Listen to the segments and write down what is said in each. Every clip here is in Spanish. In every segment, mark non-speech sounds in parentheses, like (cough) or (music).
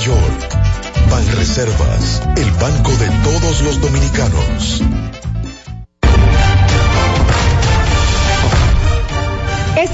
York. Banreservas, el banco de todos los dominicanos.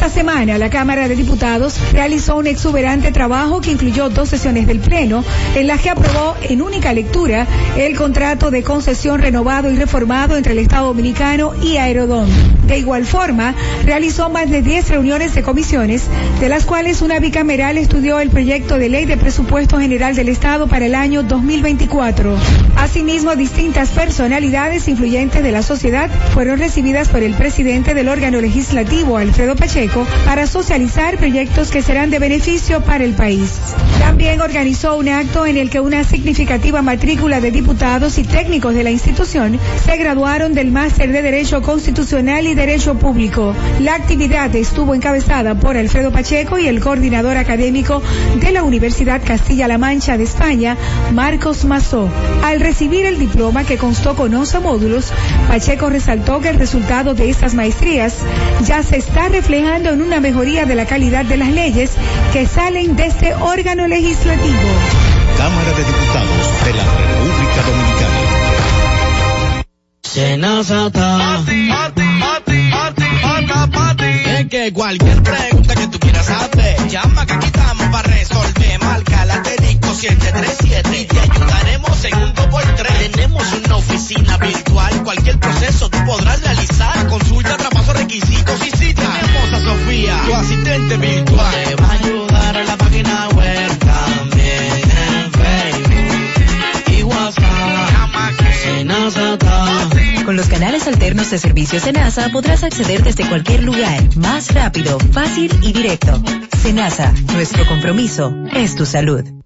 Esta semana la Cámara de Diputados realizó un exuberante trabajo que incluyó dos sesiones del Pleno en las que aprobó en única lectura el contrato de concesión renovado y reformado entre el Estado Dominicano y Aerodón. De igual forma, realizó más de 10 reuniones de comisiones, de las cuales una bicameral estudió el proyecto de ley de presupuesto general del Estado para el año 2024. Asimismo, distintas personalidades influyentes de la sociedad fueron recibidas por el presidente del órgano legislativo, Alfredo Pacheco, para socializar proyectos que serán de beneficio para el país. También organizó un acto en el que una significativa matrícula de diputados y técnicos de la institución se graduaron del máster de Derecho Constitucional y Derecho Público. La actividad estuvo encabezada por Alfredo Pacheco y el coordinador académico de la Universidad Castilla-La Mancha de España, Marcos Mazó. Al recibir el diploma que constó con 11 módulos, Pacheco resaltó que el resultado de estas maestrías ya se está reflejando en una mejoría de la calidad de las leyes que salen de este órgano legislativo. Cámara de Diputados de la República Dominicana. Es que cualquier pregunta que tú quieras hacer, llama que aquí estamos para resolver. Marca la 737 y te ayudaremos en un 2x3. Tenemos una oficina virtual, cualquier proceso tú podrás realizar. Consulta, traspaso, requisitos y tu asistente virtual. Te va a ayudar a la página web también en Facebook y WhatsApp. Con los canales alternos de servicios Senasa podrás acceder desde cualquier lugar, más rápido, fácil y directo. Senasa, nuestro compromiso es tu salud.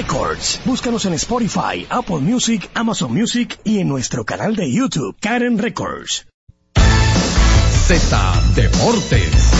Records. Búscanos en Spotify, Apple Music, Amazon Music y en nuestro canal de YouTube, Karen Records. Z Deportes.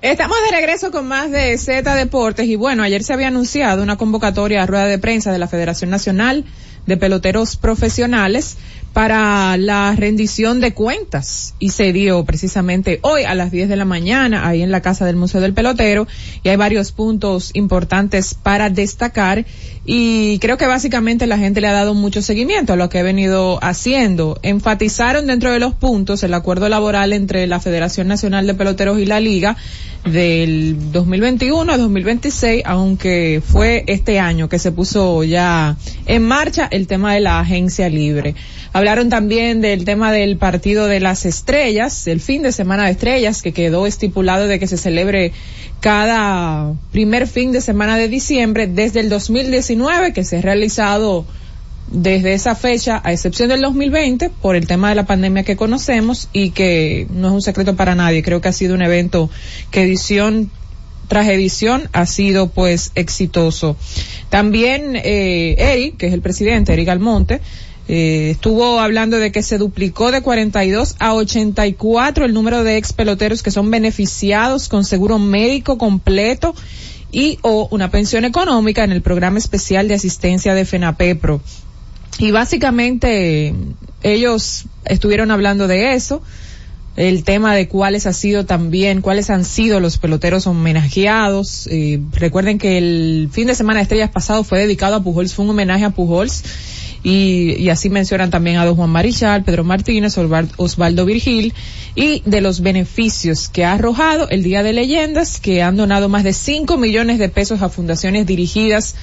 Estamos de regreso con más de Z Deportes y bueno, ayer se había anunciado una convocatoria a rueda de prensa de la Federación Nacional de Peloteros Profesionales para la rendición de cuentas y se dio precisamente hoy a las 10 de la mañana ahí en la Casa del Museo del Pelotero y hay varios puntos importantes para destacar y creo que básicamente la gente le ha dado mucho seguimiento a lo que he venido haciendo. Enfatizaron dentro de los puntos el acuerdo laboral entre la Federación Nacional de Peloteros y la Liga del 2021 a 2026, aunque fue este año que se puso ya en marcha el tema de la agencia libre. Hablaron también del tema del partido de las estrellas, el fin de semana de estrellas, que quedó estipulado de que se celebre cada primer fin de semana de diciembre desde el 2019, que se ha realizado desde esa fecha, a excepción del 2020, por el tema de la pandemia que conocemos y que no es un secreto para nadie. Creo que ha sido un evento que edición tras edición ha sido pues exitoso. También eh, Eric, que es el presidente, Eric Almonte, eh, estuvo hablando de que se duplicó de 42 a 84 el número de ex peloteros que son beneficiados con seguro médico completo y o una pensión económica en el programa especial de asistencia de FENAPEPRO. Y básicamente ellos estuvieron hablando de eso, el tema de cuáles ha sido también, cuáles han sido los peloteros homenajeados. Eh, recuerden que el fin de semana de estrellas pasado fue dedicado a Pujols, fue un homenaje a Pujols y, y así mencionan también a don Juan Marichal, Pedro Martínez, Osval- Osvaldo Virgil. Y de los beneficios que ha arrojado el Día de Leyendas, que han donado más de 5 millones de pesos a fundaciones dirigidas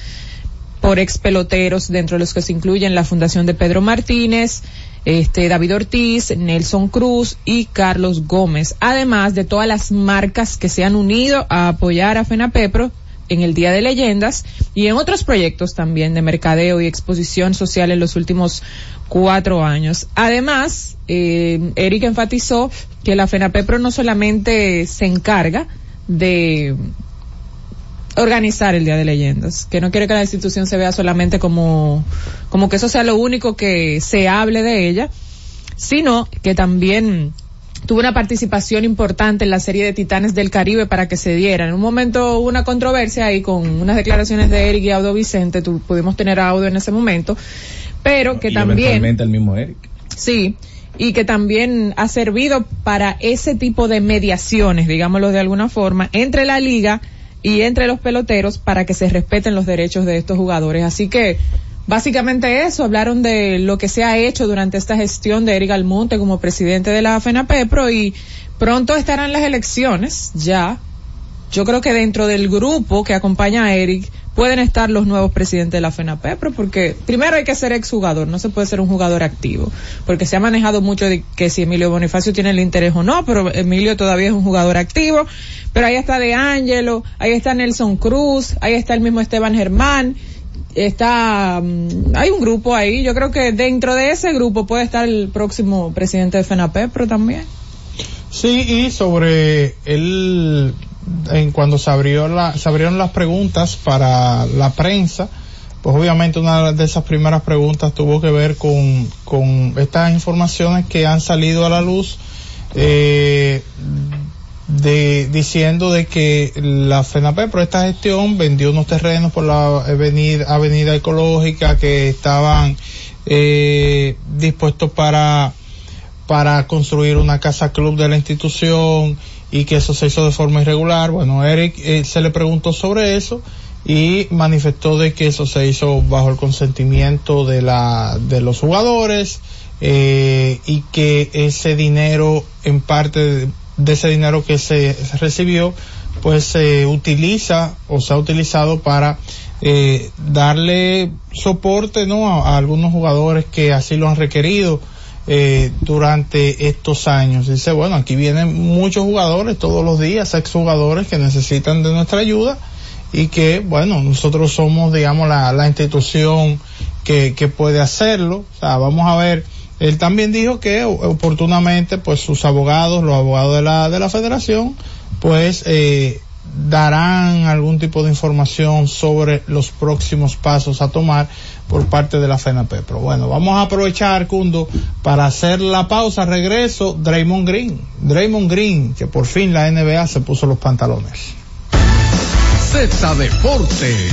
por ex peloteros, dentro de los que se incluyen la Fundación de Pedro Martínez, este David Ortiz, Nelson Cruz y Carlos Gómez, además de todas las marcas que se han unido a apoyar a FENAPEPRO en el Día de Leyendas y en otros proyectos también de mercadeo y exposición social en los últimos cuatro años. Además, eh, Eric enfatizó que la FENAPEPRO no solamente se encarga de organizar el Día de Leyendas, que no quiere que la institución se vea solamente como, como que eso sea lo único que se hable de ella, sino que también tuvo una participación importante en la serie de Titanes del Caribe para que se diera. En un momento hubo una controversia ahí con unas declaraciones de Eric y Audo Vicente, tu- pudimos tener a Audo en ese momento, pero que Y también... eventualmente el mismo Eric. Sí, y que también ha servido para ese tipo de mediaciones, digámoslo de alguna forma, entre la liga y entre los peloteros para que se respeten los derechos de estos jugadores. Así que básicamente eso, hablaron de lo que se ha hecho durante esta gestión de Eric Almonte como presidente de la FENAPEPRO y pronto estarán las elecciones ya. Yo creo que dentro del grupo que acompaña a Eric pueden estar los nuevos presidentes de la FENAPEPRO porque primero hay que ser exjugador, no se puede ser un jugador activo, porque se ha manejado mucho de que si Emilio Bonifacio tiene el interés o no, pero Emilio todavía es un jugador activo, pero ahí está De Angelo, ahí está Nelson Cruz, ahí está el mismo Esteban Germán, está, mm, hay un grupo ahí, yo creo que dentro de ese grupo puede estar el próximo presidente de FENAPEPRO también. Sí, y sobre el, en cuando se abrió la, se abrieron las preguntas para la prensa, pues obviamente una de esas primeras preguntas tuvo que ver con, con estas informaciones que han salido a la luz, eh, de, diciendo de que la FENAPE por esta gestión vendió unos terrenos por la avenida, ecológica que estaban eh, dispuestos para para construir una casa club de la institución y que eso se hizo de forma irregular. Bueno, Eric eh, se le preguntó sobre eso y manifestó de que eso se hizo bajo el consentimiento de la de los jugadores eh, y que ese dinero en parte de, ese dinero que se, recibió pues se utiliza o se ha utilizado para eh, darle soporte no a, a algunos jugadores que así lo han requerido eh, durante estos años. Dice, bueno, aquí vienen muchos jugadores todos los días, exjugadores que necesitan de nuestra ayuda y que, bueno, nosotros somos, digamos, la, la institución que, que puede hacerlo. O sea, vamos a ver. Él también dijo que oportunamente, pues sus abogados, los abogados de la, de la federación, pues, eh, darán algún tipo de información sobre los próximos pasos a tomar por parte de la FENAPE. Pero bueno, vamos a aprovechar, Cundo, para hacer la pausa. Regreso, Draymond Green. Draymond Green, que por fin la NBA se puso los pantalones. Z Deportes.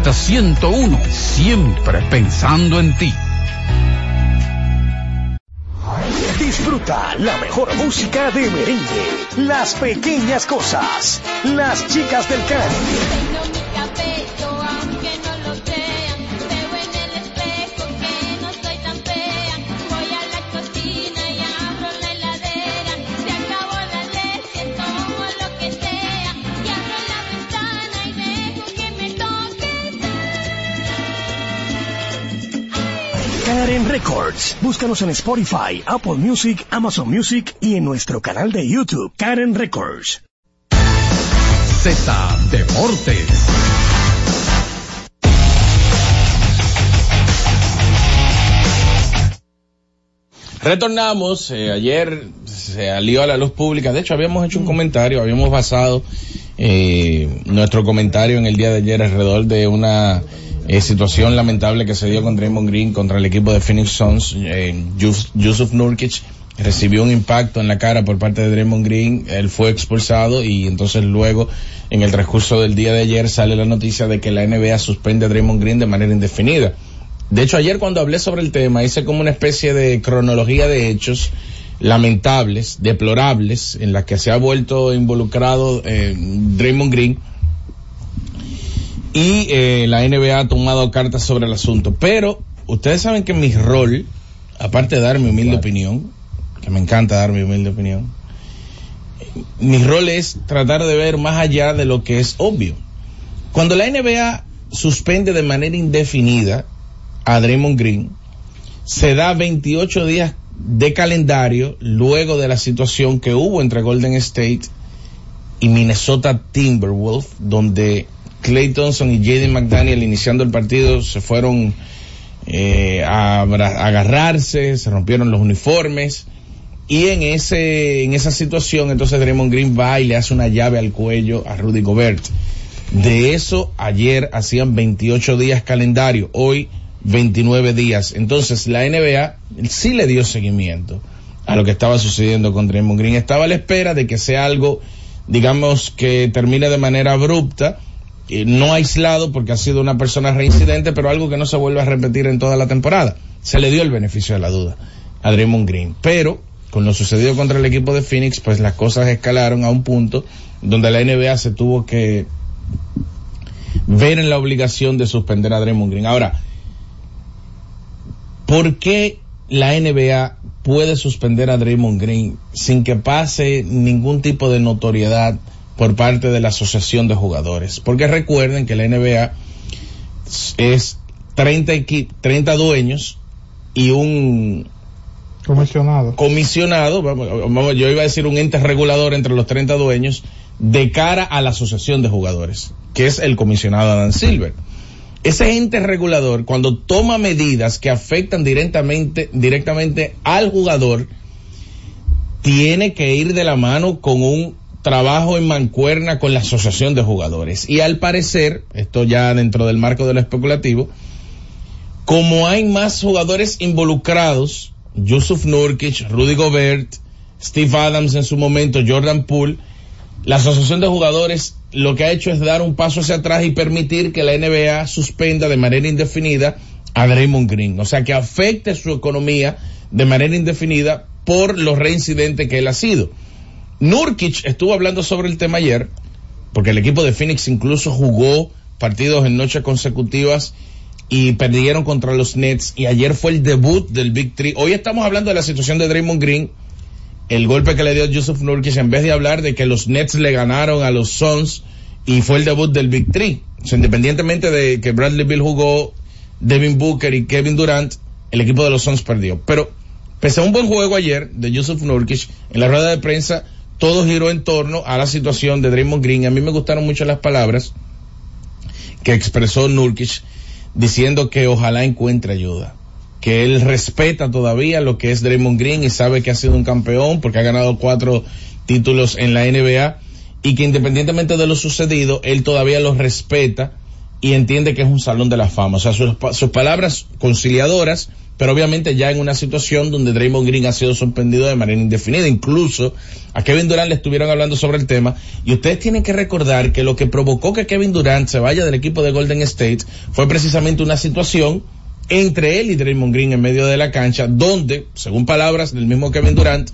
Z101, siempre pensando en ti. Disfruta la mejor música de merengue, las pequeñas cosas, las chicas del Caribe. Records. Búscanos en Spotify, Apple Music, Amazon Music y en nuestro canal de YouTube, Karen Records. Z Deportes. Retornamos, eh, ayer se salió a la luz pública, de hecho habíamos hecho un comentario, habíamos basado eh, nuestro comentario en el día de ayer alrededor de una eh, situación lamentable que se dio con Draymond Green contra el equipo de Phoenix Suns. Eh, Yus- Yusuf Nurkic recibió un impacto en la cara por parte de Draymond Green, él fue expulsado y entonces luego en el transcurso del día de ayer sale la noticia de que la NBA suspende a Draymond Green de manera indefinida. De hecho, ayer cuando hablé sobre el tema hice como una especie de cronología de hechos lamentables, deplorables, en la que se ha vuelto involucrado eh, Draymond Green y eh, la NBA ha tomado cartas sobre el asunto. Pero ustedes saben que mi rol, aparte de dar mi humilde opinión, que me encanta dar mi humilde opinión, mi rol es tratar de ver más allá de lo que es obvio. Cuando la NBA suspende de manera indefinida a Draymond Green, se da 28 días de calendario luego de la situación que hubo entre Golden State y Minnesota Timberwolves, donde Clay Thompson y Jaden McDaniel iniciando el partido se fueron eh, a a agarrarse, se rompieron los uniformes y en ese en esa situación entonces Draymond Green va y le hace una llave al cuello a Rudy Gobert. De eso ayer hacían 28 días calendario, hoy 29 días. Entonces la NBA sí le dio seguimiento a lo que estaba sucediendo con Draymond Green. Estaba a la espera de que sea algo, digamos, que termine de manera abrupta, eh, no aislado porque ha sido una persona reincidente, pero algo que no se vuelve a repetir en toda la temporada. Se le dio el beneficio de la duda a Draymond Green. Pero con lo sucedido contra el equipo de Phoenix, pues las cosas escalaron a un punto donde la NBA se tuvo que ver en la obligación de suspender a Draymond Green. Ahora, ¿por qué la NBA puede suspender a Draymond Green sin que pase ningún tipo de notoriedad por parte de la asociación de jugadores? Porque recuerden que la NBA es 30, equi- 30 dueños y un Comisionado. comisionado, vamos, vamos, yo iba a decir un ente regulador entre los 30 dueños, de cara a la asociación de jugadores, que es el comisionado Adam Silver. Ese ente regulador, cuando toma medidas que afectan directamente, directamente al jugador, tiene que ir de la mano con un trabajo en mancuerna con la asociación de jugadores. Y al parecer, esto ya dentro del marco de lo especulativo, como hay más jugadores involucrados, Yusuf Nurkic, Rudy Gobert, Steve Adams en su momento, Jordan Poole, la asociación de jugadores lo que ha hecho es dar un paso hacia atrás y permitir que la NBA suspenda de manera indefinida a Draymond Green, o sea que afecte su economía de manera indefinida por los reincidentes que él ha sido. Nurkic estuvo hablando sobre el tema ayer, porque el equipo de Phoenix incluso jugó partidos en noches consecutivas y perdieron contra los Nets y ayer fue el debut del Big Three. Hoy estamos hablando de la situación de Draymond Green, el golpe que le dio Yusuf Nurkic en vez de hablar de que los Nets le ganaron a los Suns y fue el debut del Big Three. Independientemente de que Bradley Bill jugó, Devin Booker y Kevin Durant, el equipo de los Suns perdió. Pero pese a un buen juego ayer de Yusuf Nurkic, en la rueda de prensa todo giró en torno a la situación de Draymond Green. A mí me gustaron mucho las palabras que expresó Nurkic diciendo que ojalá encuentre ayuda. Que él respeta todavía lo que es Draymond Green y sabe que ha sido un campeón porque ha ganado cuatro títulos en la NBA y que independientemente de lo sucedido, él todavía lo respeta y entiende que es un salón de la fama. O sea, sus, sus palabras conciliadoras, pero obviamente ya en una situación donde Draymond Green ha sido suspendido de manera indefinida. Incluso a Kevin Durant le estuvieron hablando sobre el tema y ustedes tienen que recordar que lo que provocó que Kevin Durant se vaya del equipo de Golden State fue precisamente una situación entre él y Draymond Green en medio de la cancha, donde, según palabras del mismo Kevin Durant,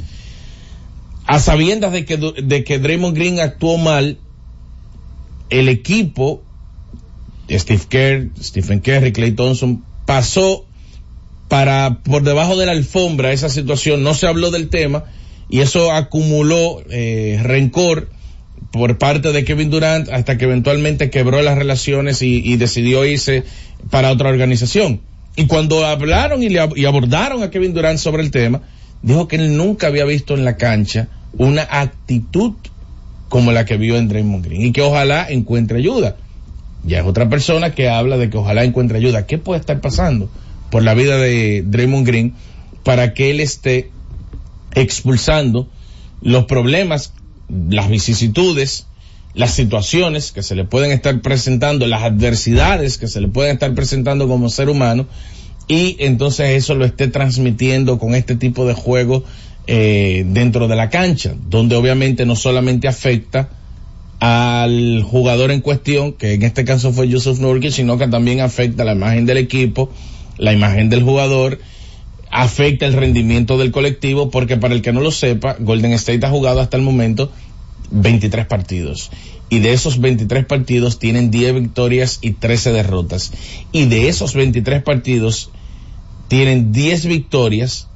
a sabiendas de que, de que Draymond Green actuó mal, el equipo, Steve Kerr, Stephen Curry, Clay Thompson, pasó para por debajo de la alfombra esa situación, no se habló del tema y eso acumuló eh, rencor por parte de Kevin Durant hasta que eventualmente quebró las relaciones y, decidió irse para otra organización. Y cuando hablaron y, le, y abordaron a Kevin Durant sobre el tema, dijo que él nunca había visto en la cancha una actitud como la que vio en Draymond Green y que ojalá encuentre ayuda. Ya es otra persona que habla de que ojalá encuentre ayuda. ¿Qué puede estar pasando por la vida de Draymond Green para que él esté expulsando los problemas, las vicisitudes, las situaciones que se le pueden estar presentando, las adversidades que se le pueden estar presentando como ser humano y entonces eso lo esté transmitiendo con este tipo de juego eh, dentro de la cancha, donde obviamente no solamente afecta al jugador en cuestión, que en este caso fue Yusuf Nurkic, sino que también afecta la imagen del equipo, la imagen del jugador, afecta el rendimiento del colectivo, porque para el que no lo sepa, Golden State ha jugado hasta el momento 23 partidos. Y de esos 23 partidos tienen 10 victorias y 13 derrotas. Y de esos 23 partidos tienen 10 victorias,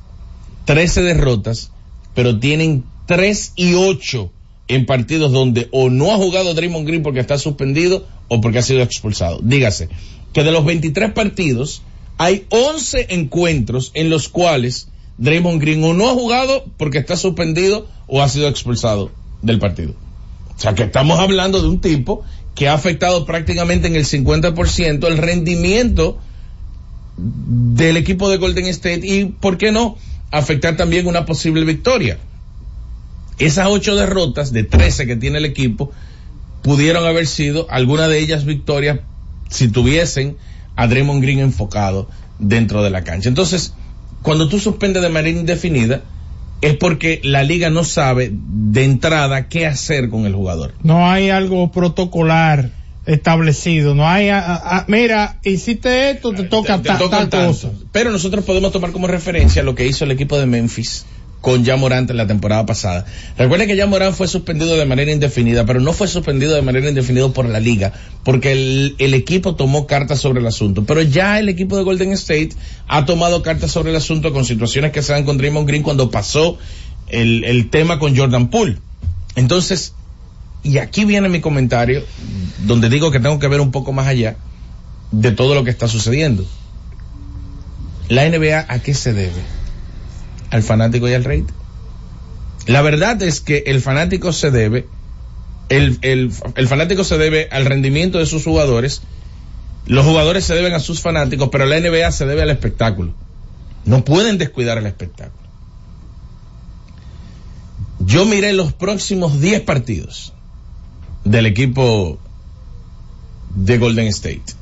13 derrotas, pero tienen 3 y 8 en partidos donde o no ha jugado Draymond Green porque está suspendido o porque ha sido expulsado. Dígase que de los 23 partidos hay 11 encuentros en los cuales Draymond Green o no ha jugado porque está suspendido o ha sido expulsado del partido. O sea que estamos hablando de un tipo que ha afectado prácticamente en el 50% el rendimiento del equipo de Golden State y, ¿por qué no?, afectar también una posible victoria. Esas ocho derrotas de 13 que tiene el equipo pudieron haber sido alguna de ellas victorias si tuviesen a Draymond Green enfocado dentro de la cancha. Entonces, cuando tú suspendes de manera indefinida, es porque la liga no sabe de entrada qué hacer con el jugador. No hay algo protocolar establecido, no hay, a, a, mira, hiciste esto, te toca, te, te toca tal cosa. Pero nosotros podemos tomar como referencia lo que hizo el equipo de Memphis con ya Morant en la temporada pasada. Recuerden que ya Morant fue suspendido de manera indefinida, pero no fue suspendido de manera indefinida por la liga, porque el, el, equipo tomó cartas sobre el asunto. Pero ya el equipo de Golden State ha tomado cartas sobre el asunto con situaciones que se dan con Draymond Green cuando pasó el, el tema con Jordan Poole. Entonces, y aquí viene mi comentario, donde digo que tengo que ver un poco más allá de todo lo que está sucediendo. La NBA, ¿a qué se debe? Al fanático y al rey. La verdad es que el fanático se debe, el, el, el, fanático se debe al rendimiento de sus jugadores, los jugadores se deben a sus fanáticos, pero la NBA se debe al espectáculo. No pueden descuidar el espectáculo. Yo miré los próximos 10 partidos del equipo de Golden State.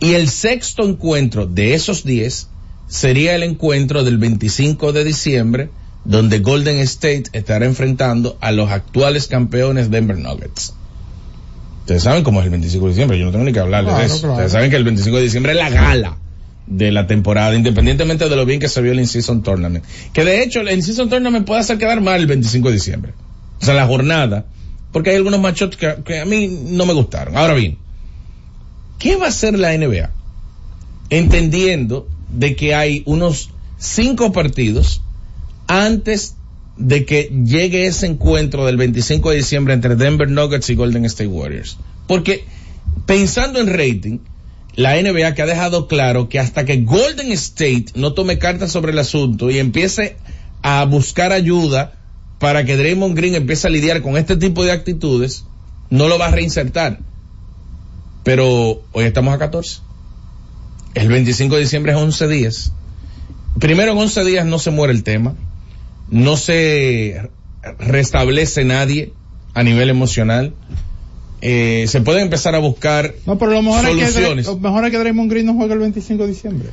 Y el sexto encuentro de esos 10 sería el encuentro del 25 de diciembre, donde Golden State estará enfrentando a los actuales campeones Denver Nuggets. Ustedes saben cómo es el 25 de diciembre, yo no tengo ni que hablarles claro, de eso. Claro. Ustedes saben que el 25 de diciembre es la gala de la temporada, independientemente de lo bien que se vio el In-Season Tournament. Que de hecho el In-Season Tournament puede hacer quedar mal el 25 de diciembre. O sea, la jornada. Porque hay algunos machos que, que a mí no me gustaron. Ahora bien, ¿qué va a hacer la NBA? Entendiendo de que hay unos cinco partidos antes de que llegue ese encuentro del 25 de diciembre entre Denver Nuggets y Golden State Warriors. Porque pensando en rating, la NBA que ha dejado claro que hasta que Golden State no tome cartas sobre el asunto y empiece a buscar ayuda para que Draymond Green empiece a lidiar con este tipo de actitudes, no lo va a reinsertar. Pero hoy estamos a 14. El 25 de diciembre es 11 días. Primero en 11 días no se muere el tema, no se restablece nadie a nivel emocional. Eh, se pueden empezar a buscar No, pero lo mejor, es que, soluciones. lo mejor es que Draymond Green no juegue el 25 de diciembre.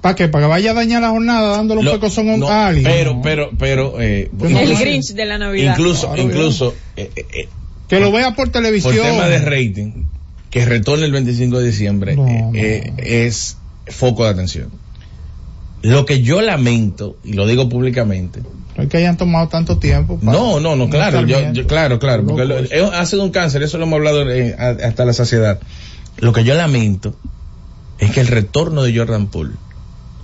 ¿Para qué? ¿Para que vaya a dañar la jornada dándole un pecozón a no, a alguien? pero, No. pero, pero, eh, no El. Grinch de la Navidad. incluso, Claro, incluso, eh, eh, eh, Que lo vea por por televisión. tema de rating, que retorne el 25 de diciembre, No, eh, no. eh, es foco de atención. Lo que yo lamento, y lo digo públicamente, No es que hayan tomado tanto tiempo. para- No, no, no, claro, yo, claro, claro, porque lo- ha sido un cáncer, eso lo hemos hablado eh, hasta la saciedad. Lo que yo lamento es que el retorno de Jordan Poole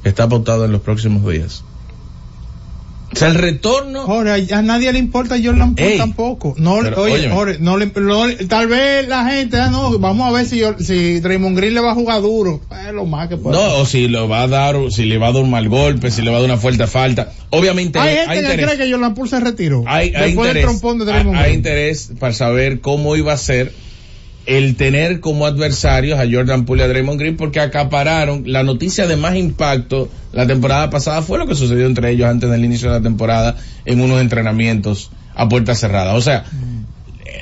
está pautado en los próximos días. O sea, el retorno, Jorge, a nadie le importa Jordan Poole Ey, tampoco. No, oye. Jorge, no le, no tal vez la gente, ah, no, vamos a ver si, yo- si Draymond Green le va a jugar duro. Es lo más que puede. no, o si le va a dar, si le va a dar un mal golpe, si le va a dar una fuerte falta. Obviamente hay gente hay que interés. cree que Jordan Poole se retiró. hay, hay del interés, trompón de hay- hay interés para saber cómo iba a ser el tener como adversarios a Jordan Poole y a Draymond Green porque acapararon la noticia de más impacto la temporada pasada fue lo que sucedió entre ellos antes del inicio de la temporada en unos entrenamientos a puerta cerrada. O sea,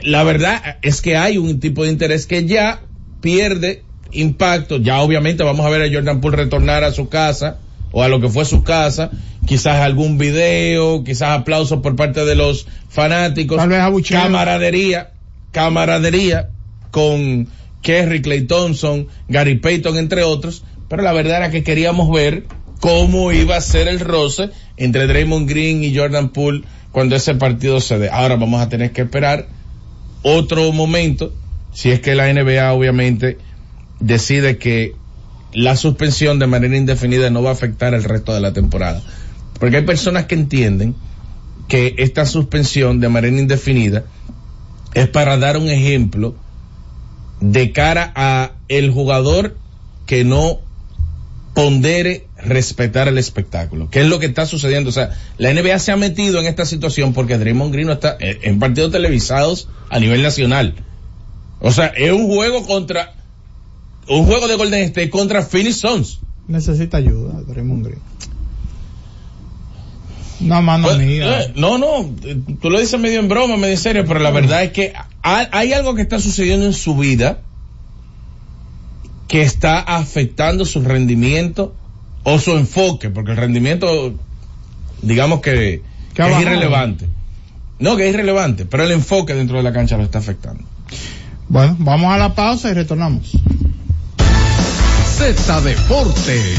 la verdad es que hay un tipo de interés que ya pierde impacto. Ya obviamente vamos a ver a Jordan Poole retornar a su casa o a lo que fue su casa. Quizás algún video, quizás aplausos por parte de los fanáticos. Tal vez abucheo. Camaradería, camaradería con Kerry, Clay Thompson, Gary Payton, entre otros. Pero la verdad era que queríamos ver cómo iba a ser el roce entre Draymond Green y Jordan Poole cuando ese partido se dé. Ahora vamos a tener que esperar otro momento, si es que la NBA obviamente decide que la suspensión de manera indefinida no va a afectar el resto de la temporada. Porque hay personas que entienden que esta suspensión de manera indefinida es para dar un ejemplo de cara a el jugador que no pondere respetar el espectáculo, que es lo que está sucediendo. O sea, la NBA se ha metido en esta situación porque Draymond Green no está en partidos televisados a nivel nacional. O sea, es un juego contra un juego de Golden State contra Phoenix Suns. Necesita ayuda, Draymond Green. No, mano Pues, mía. eh, no, no, tú lo dices medio en broma, medio en serio, pero la verdad es que hay, algo que está sucediendo en su vida que está afectando su rendimiento o su enfoque, porque el rendimiento, digamos que, que es irrelevante. No, que es irrelevante, pero el enfoque dentro de la cancha lo está afectando. Bueno, vamos a la pausa y retornamos. Z Deportes.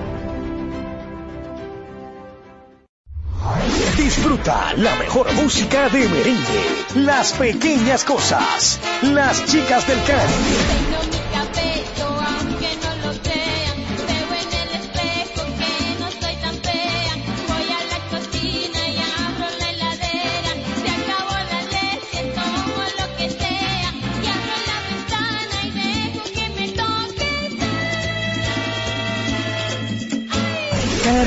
Disfruta la mejor música de merengue, las pequeñas cosas, las chicas del Caribe.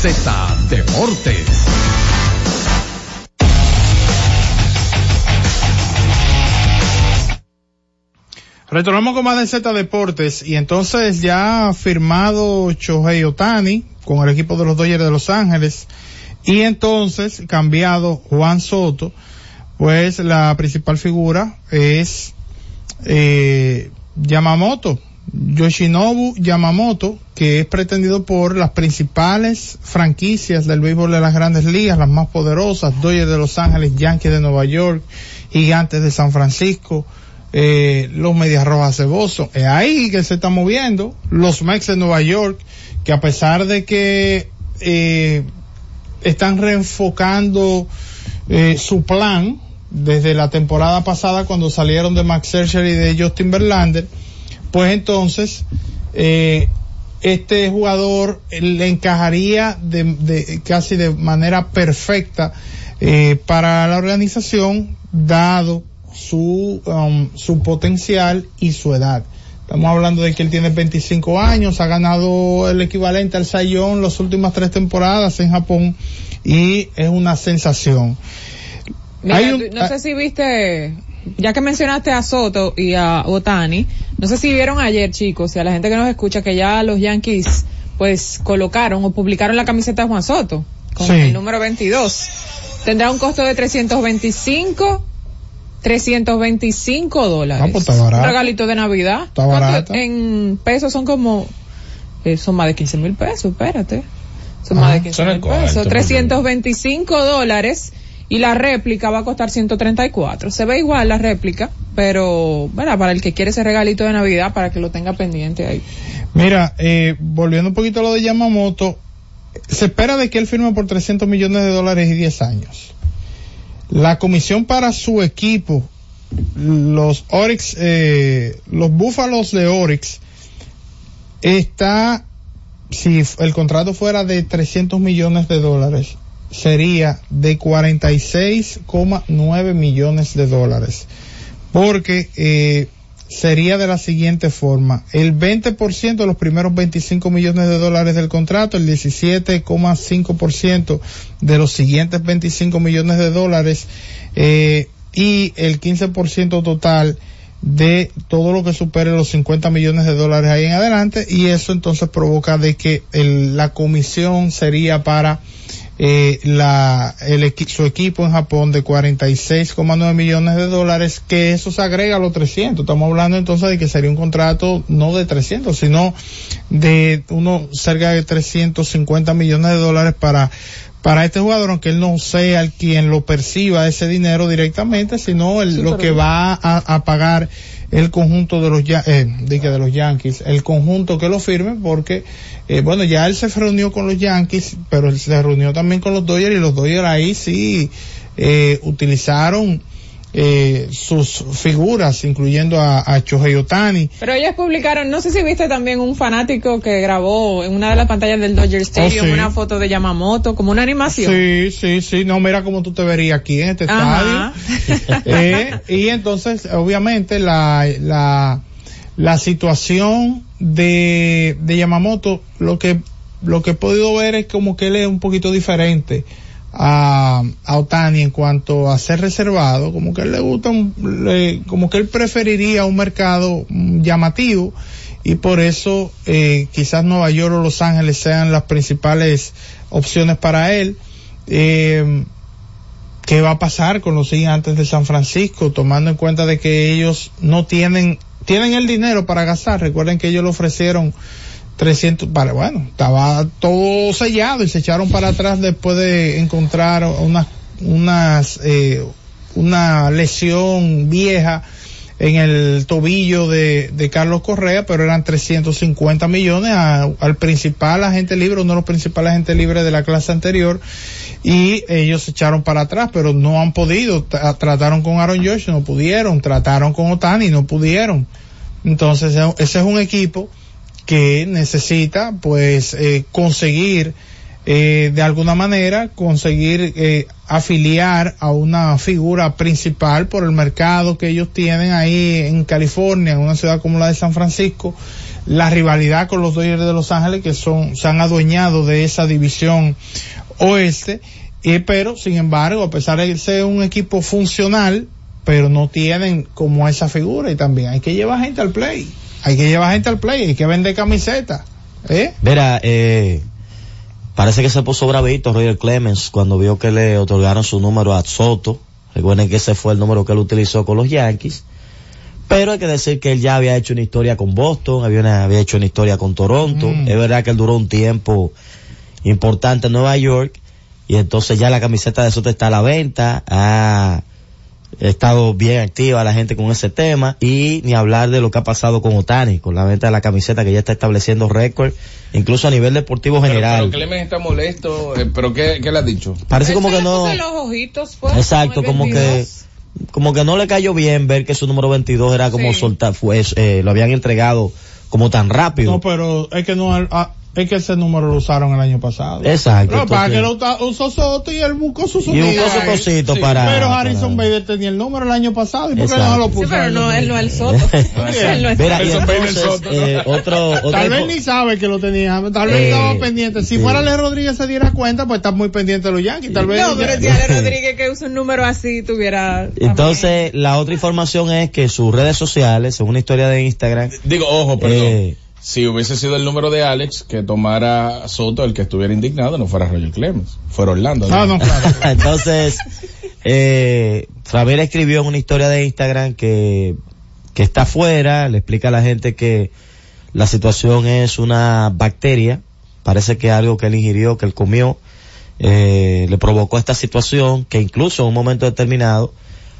Z Deportes. Retornamos con más de Z Deportes y entonces ya ha firmado Shohei Otani con el equipo de los Dodgers de Los Ángeles y entonces cambiado Juan Soto, pues la principal figura es eh, Yamamoto, Yoshinobu Yamamoto, que es pretendido por las principales franquicias del béisbol de las grandes ligas, las más poderosas, Dodgers de Los Ángeles, Yankees de Nueva York, Gigantes de San Francisco, eh, los Medias Rojas de Boston. Es ahí que se está moviendo. Los Mets de Nueva York, que a pesar de que eh, están reenfocando eh, su plan desde la temporada pasada cuando salieron de Max Scherzer y de Justin Verlander, pues entonces eh, este jugador le encajaría de, de- casi de manera perfecta eh, para la organización dado su um, su potencial y su edad. Estamos hablando de que él tiene 25 años, ha ganado el equivalente al Sayón las últimas tres temporadas en Japón y es una sensación. Mira, un- no sé si viste, ya que mencionaste a Soto y a Otani, no sé si vieron ayer, chicos, y a la gente que nos escucha, que ya los Yankees, pues, colocaron o publicaron la camiseta de Juan Soto, con Sí. el número 22. Tendrá un costo de 325, 325 dólares. Ah, pues está barato. Un regalito de Navidad. Está barato. En pesos son como, eh, son más de 15 mil pesos, espérate. Son Ajá. más de 15 Son el mil pesos. porque- 325 dólares y la réplica va a costar 134. Se ve igual la réplica, pero bueno, para el que quiere ese regalito de Navidad, para que lo tenga pendiente ahí. Mira, eh, volviendo un poquito a lo de Yamamoto, se espera de que él firme por 300 millones de dólares y 10 años. La comisión para su equipo, los Oryx, eh, los Búfalos de Oryx, está, si el contrato fuera de 300 millones de dólares, sería de 46,9 millones de dólares. Porque, eh, sería de la siguiente forma. El 20% de los primeros 25 millones de dólares del contrato, el 17,5% de los siguientes 25 millones de dólares, eh, y el 15% total de todo lo que supere los 50 millones de dólares ahí en adelante y eso entonces provoca de que la comisión sería para eh, la, el su equipo en Japón de 46,9 millones de dólares, que eso se agrega a los 300. Estamos hablando entonces de que sería un contrato no de 300, sino de uno cerca de 350 millones de dólares para para este jugador, aunque él no sea el quien lo perciba ese dinero directamente, sino el, Sí, lo que va a, a pagar el conjunto de los eh, de, de los Yankees, el conjunto que lo firme, porque eh, bueno ya él se reunió con los Yankees, pero él se reunió también con los Dodgers y los Dodgers ahí sí eh, utilizaron eh, sus figuras, incluyendo a, a Shohei Otani. Pero ellos publicaron, no sé si viste también un fanático que grabó en una de las pantallas del Dodger Stadium Oh, sí. una foto de Yamamoto, como una animación. Sí, sí, sí, no, mira cómo tú te verías aquí en este Ajá. estadio. (laughs) Eh, y entonces, obviamente, la, la, la situación de, de Yamamoto, lo que, lo que he podido ver es como que él es un poquito diferente a, a Otani en cuanto a ser reservado, como que él le gusta, un- como que él preferiría un mercado mm, llamativo y por eso eh, quizás Nueva York o Los Ángeles sean las principales opciones para él. Eh, ¿Qué va a pasar con los gigantes de San Francisco, tomando en cuenta de que ellos no tienen, tienen el dinero para gastar? Recuerden que ellos le ofrecieron 300, para, bueno, estaba todo sellado y se echaron para atrás después de encontrar unas, unas, eh, una lesión vieja en el tobillo de, de Carlos Correa, pero eran 350 millones a- al principal agente libre, uno de los principales agentes libres de la clase anterior, y ellos se echaron para atrás, pero no han podido, Tra- trataron con Aaron Josh, no pudieron, trataron con Otani, no pudieron. Entonces, ese es un equipo que necesita, pues, eh, conseguir, eh, de alguna manera, conseguir eh, afiliar a una figura principal por el mercado que ellos tienen ahí en California, en una ciudad como la de San Francisco, la rivalidad con los Dodgers de Los Ángeles que son, se han adueñado de esa división oeste, y, pero sin embargo, a pesar de ser un equipo funcional, pero no tienen como esa figura y también hay que llevar gente al play, hay que llevar gente al play, hay que vender camisetas, ¿eh? Verá, eh, parece que se puso bravito Roger Clemens cuando vio que le otorgaron su número a Soto. Recuerden que ese fue el número que él utilizó con los Yankees. Pero hay que decir que él ya había hecho una historia con Boston, había, una- había hecho una historia con Toronto. Mm. Es verdad que él duró un tiempo importante en Nueva York y entonces ya la camiseta de Soto está a la venta. Ha estado bien activa la gente con ese tema y ni hablar de lo que ha pasado con Otani, con la venta de la camiseta que ya está estableciendo récord, incluso a nivel deportivo Pero, general. pero Clemens está molesto, eh, pero ¿qué, qué le has dicho? Parece como que no, puso los ojitos, fue, exacto, como que, 22. como que no le cayó bien ver que su número 22 era como Sí. soltar, fue, eh, lo habían entregado como tan rápido. No, pero es que no, ah, es que ese número lo usaron el año pasado. Exacto, No, para que lo usó Soto y él buscó su Y sonido. buscó su cosito para- Pero Harrison para- Bader tenía el número el año pasado y por qué no lo Sí, puso. pero en no, él no es el Soto. Bien. (laughs) él no es Mira, y entonces, eh, otro, otra Tal vez ni sabe que lo tenía, tal vez Eh, estaba pendiente. Si sí. fuera Ale Rodríguez se diera cuenta, pues está muy pendiente de los Yankees. Tal vez No, pero si Ale (laughs) Rodríguez que usa un número así tuviera... entonces, la otra información es que sus redes sociales, según una historia de Instagram, Digo, ojo, perdón. Si hubiese sido el número de Alex que tomara Soto, el que estuviera indignado, no fuera Roger Clemens, fuera Orlando. Ah, no, claro. (laughs) Entonces, eh, Ramírez escribió en una historia de Instagram que, que está afuera, le explica a la gente que la situación es una bacteria, parece que algo que él ingirió, que él comió, eh, le provocó esta situación, que incluso en un momento determinado,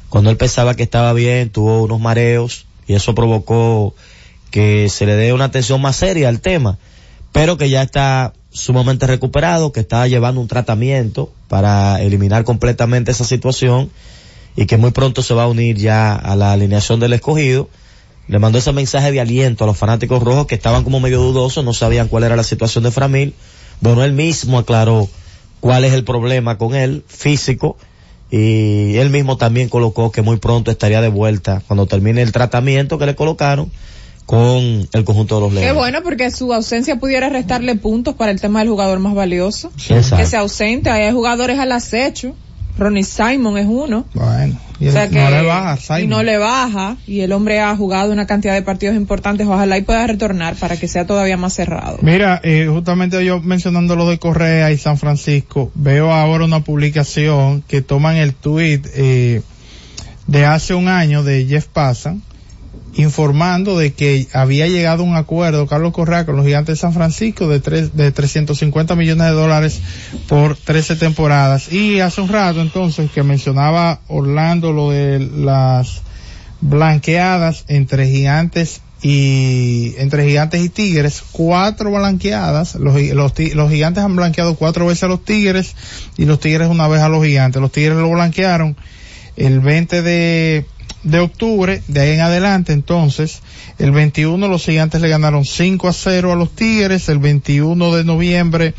cuando él pensaba que estaba bien, tuvo unos mareos y eso provocó que se le dé una atención más seria al tema, pero que ya está sumamente recuperado, que está llevando un tratamiento para eliminar completamente esa situación y que muy pronto se va a unir ya a la alineación del escogido. Le mandó ese mensaje de aliento a los fanáticos rojos que estaban como medio dudosos, no sabían cuál era la situación de Framil. Bueno, él mismo aclaró cuál es el problema con él, físico, y él mismo también colocó que muy pronto estaría de vuelta cuando termine el tratamiento que le colocaron con el conjunto de los Qué Leones. bueno, porque su ausencia pudiera restarle puntos para el tema del jugador más valioso. Exacto. Que se ausente, hay jugadores al acecho. Ronnie Simon es uno. Bueno, y O sea no que- le baja, Simon. Y no le baja. Y el hombre ha jugado una cantidad de partidos importantes. Ojalá y pueda retornar para que sea todavía más cerrado. Mira, eh, justamente yo mencionando lo de Correa y San Francisco, veo ahora una publicación que toman el tweet eh, de hace un año de Jeff Passan, informando de que había llegado un acuerdo Carlos Correa con los gigantes de San Francisco de, tres, de 350 millones de dólares por 13 temporadas. Y hace un rato entonces que mencionaba Orlando lo de las blanqueadas entre gigantes y entre gigantes y tigres, cuatro blanqueadas, los, los, los gigantes han blanqueado cuatro veces a los tigres y los tigres una vez a los gigantes. Los tigres lo blanquearon el 20 de, de octubre, de ahí en adelante entonces, el 21 los gigantes le ganaron 5 a 0 a los tigres, el 21 de noviembre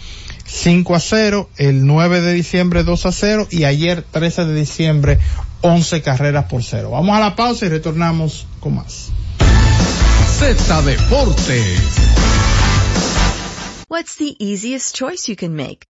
5 a 0, el 9 de diciembre 2 a 0 y ayer 13 de diciembre 11 carreras por 0. Vamos a la pausa y retornamos con más. Z Deportes. What's the easiest choice you can make?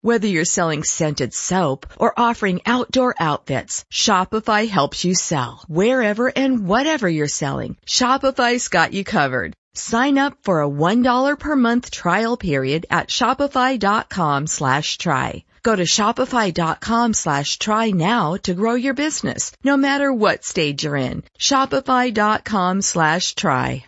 Whether you're selling scented soap or offering outdoor outfits, Shopify helps you sell. Wherever and whatever you're selling, Shopify's got you covered. Sign up for a $1 per month trial period at shopify.com slash try. Go to shopify.com slash try now to grow your business, no matter what stage you're in. Shopify.com slash try.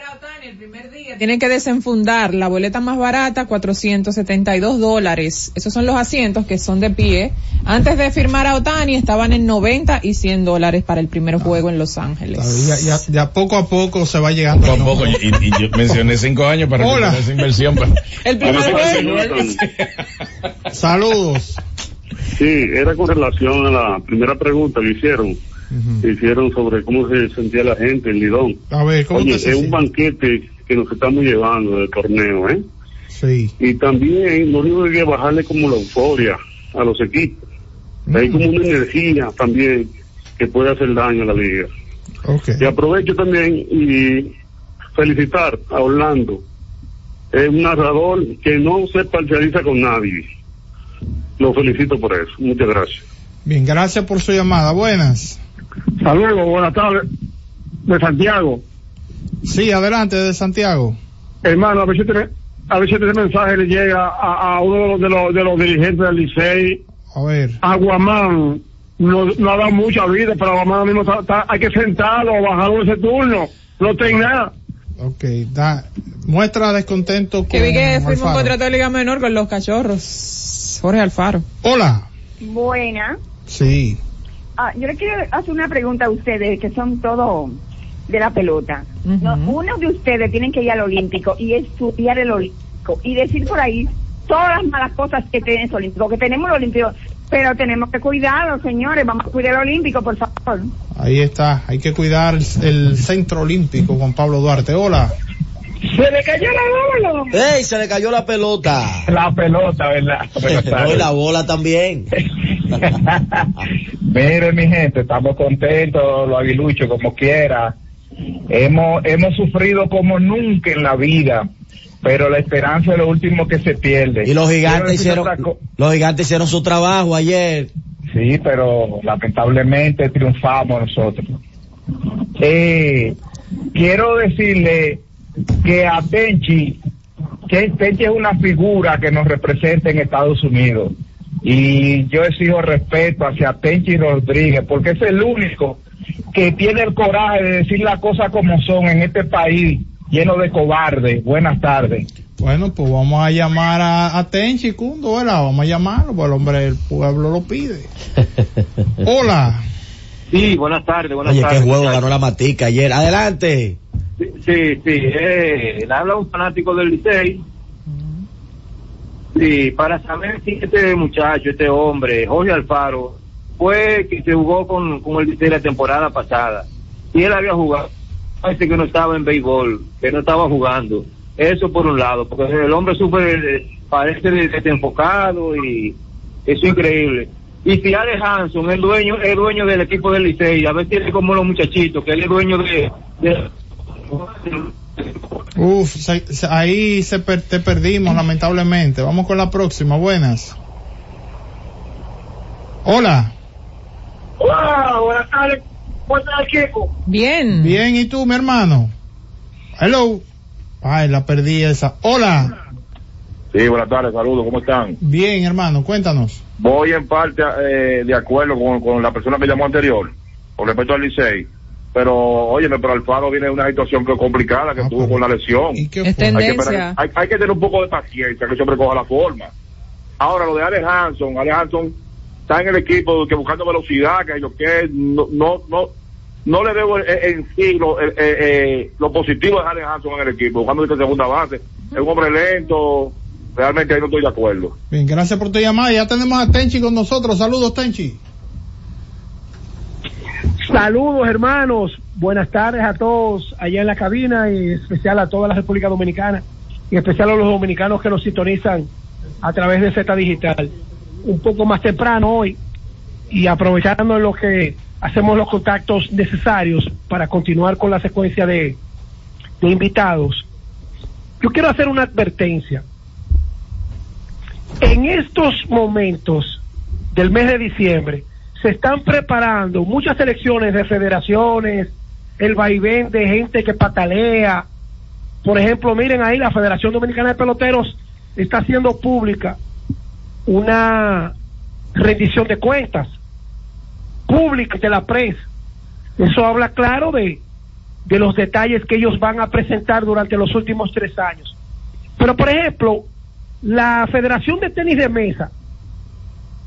Tienen que desenfundar la boleta más barata, 472 dólares. Esos son los asientos que son de pie. Antes de firmar a Otani estaban en 90 y 100 dólares para el primer juego en Los Ángeles. Ya, ya, ya poco a poco se va llegando. Poco a poco, y, y yo mencioné cinco años para Hola. esa inversión. Pero, (laughs) El primer Para juego. Saludos. Sí, era con relación a la primera pregunta que hicieron. Hicieron sobre cómo se sentía la gente en Lidón. A ver, ¿cómo Oye, es un banquete que nos estamos llevando del torneo, ¿eh? Sí. Y también lo único que bajarle como la euforia a los equipos. Hay como una energía también que puede hacer daño a la liga. Okay. Y aprovecho también y felicitar a Orlando. Es un narrador que no se parcializa con nadie. Lo felicito por eso. Muchas gracias. Bien, gracias por su llamada. Buenas. Saludos, buenas tardes. De Santiago. Sí, adelante, de Santiago. Hermano, a ver si este, a ver si este mensaje le llega a, a uno de los, de los, de los dirigentes del Licey. A ver. Aguamán no, no ha dado mucha vida, pero Aguamán ahora mismo está- está- hay que sentarlo, bajarlo ese turno. No tenga nada. Ok, da, muestra descontento con Que vi que firmó un contrato de liga menor con los cachorros. Jorge Alfaro. Hola. Buena. Sí. Ah, yo le quiero hacer una pregunta a ustedes que son todos de la pelota. No, uno de ustedes tienen que ir al Olímpico y estudiar el Olímpico y decir por ahí todas las malas cosas que tiene ese Olímpico, que tenemos el Olímpico, pero tenemos que cuidarlo, señores, vamos a cuidar el Olímpico, por favor. Ahí está. Hay que cuidar el, el centro olímpico, Juan Pablo Duarte. Hola. Se le cayó la bola. ¡Ey! Se le cayó la pelota. La pelota, ¿verdad? (laughs) Buenas No, tardes. y la bola también. (laughs) Mire, mi gente, estamos contentos, los aguiluchos, como quiera. Hemos, hemos sufrido como nunca en la vida, pero la esperanza es lo último que se pierde. Y los gigantes hicieron, los gigantes hicieron su trabajo ayer. Sí, pero lamentablemente triunfamos nosotros. Eh, quiero decirle que a Tenchi, que Tenchi es una figura que nos representa en Estados Unidos. Y yo exijo respeto hacia Tenchi Rodríguez, porque es el único que tiene el coraje de decir las cosas como son en este país lleno de cobardes. Buenas tardes. Bueno, pues vamos a llamar a, a Tenchi Cundo, ¿verdad? Vamos a llamarlo, pues el hombre del pueblo lo pide. (laughs) Hola. Sí, buenas tardes, buenas Oye, qué tardes. juego ganó la Matica ayer. Adelante. Sí, sí, sí, eh, habla un fanático del Licey. Sí, para saber si este muchacho, este hombre, Jorge Alfaro, fue que se jugó con, con el Licey la temporada pasada. Y él había jugado, parece que no estaba en béisbol, que no estaba jugando. Eso por un lado, porque el hombre eh, parece de- desenfocado y eso es increíble. Y si Alex Hanson es dueño, es dueño del equipo del Licey, a ver si es como los muchachitos, que él es dueño de- de Uf, se- se- ahí se per- te perdimos lamentablemente. Vamos con la próxima. Buenas. Hola. Hola, buenas tardes. ¿Cómo está el equipo? Bien. Bien, ¿y tú, mi hermano? Hello. Ay, la perdí esa. Hola. Sí, buenas tardes, saludos, ¿cómo están? Bien, hermano, cuéntanos. Voy en parte eh, de acuerdo con, con la persona que llamó anterior, con respecto al Licey. Pero, óyeme, pero Alfaro viene de una situación que complicada, que tuvo con la lesión. Es Hay que, hay, hay que tener un poco de paciencia, que siempre coja la forma. Ahora, lo de Alex Hanson, Alex Hanson está en el equipo que buscando velocidad, que yo que no, no, no, no le debo en, en sí lo, eh, eh, eh, lo positivo de Alex Hanson en el equipo, buscando esta segunda base. Es un hombre lento, realmente ahí no estoy de acuerdo. Bien, gracias por tu llamada. Ya tenemos a Tenchi con nosotros. Saludos, Tenchi. Saludos hermanos, buenas tardes a todos allá en la cabina y especial a toda la República Dominicana y especial a los dominicanos que nos sintonizan a través de Z Digital. Un poco más temprano hoy y aprovechando lo que hacemos los contactos necesarios para continuar con la secuencia de, de invitados. Yo quiero hacer una advertencia. En estos momentos del mes de diciembre se están preparando muchas elecciones de federaciones, el vaivén de gente que patalea. Por ejemplo, miren ahí, la Federación Dominicana de Peloteros está haciendo pública una rendición de cuentas pública de la prensa. Eso habla claro de, de los detalles que ellos van a presentar durante los últimos tres años. Pero, por ejemplo, la Federación de Tenis de Mesa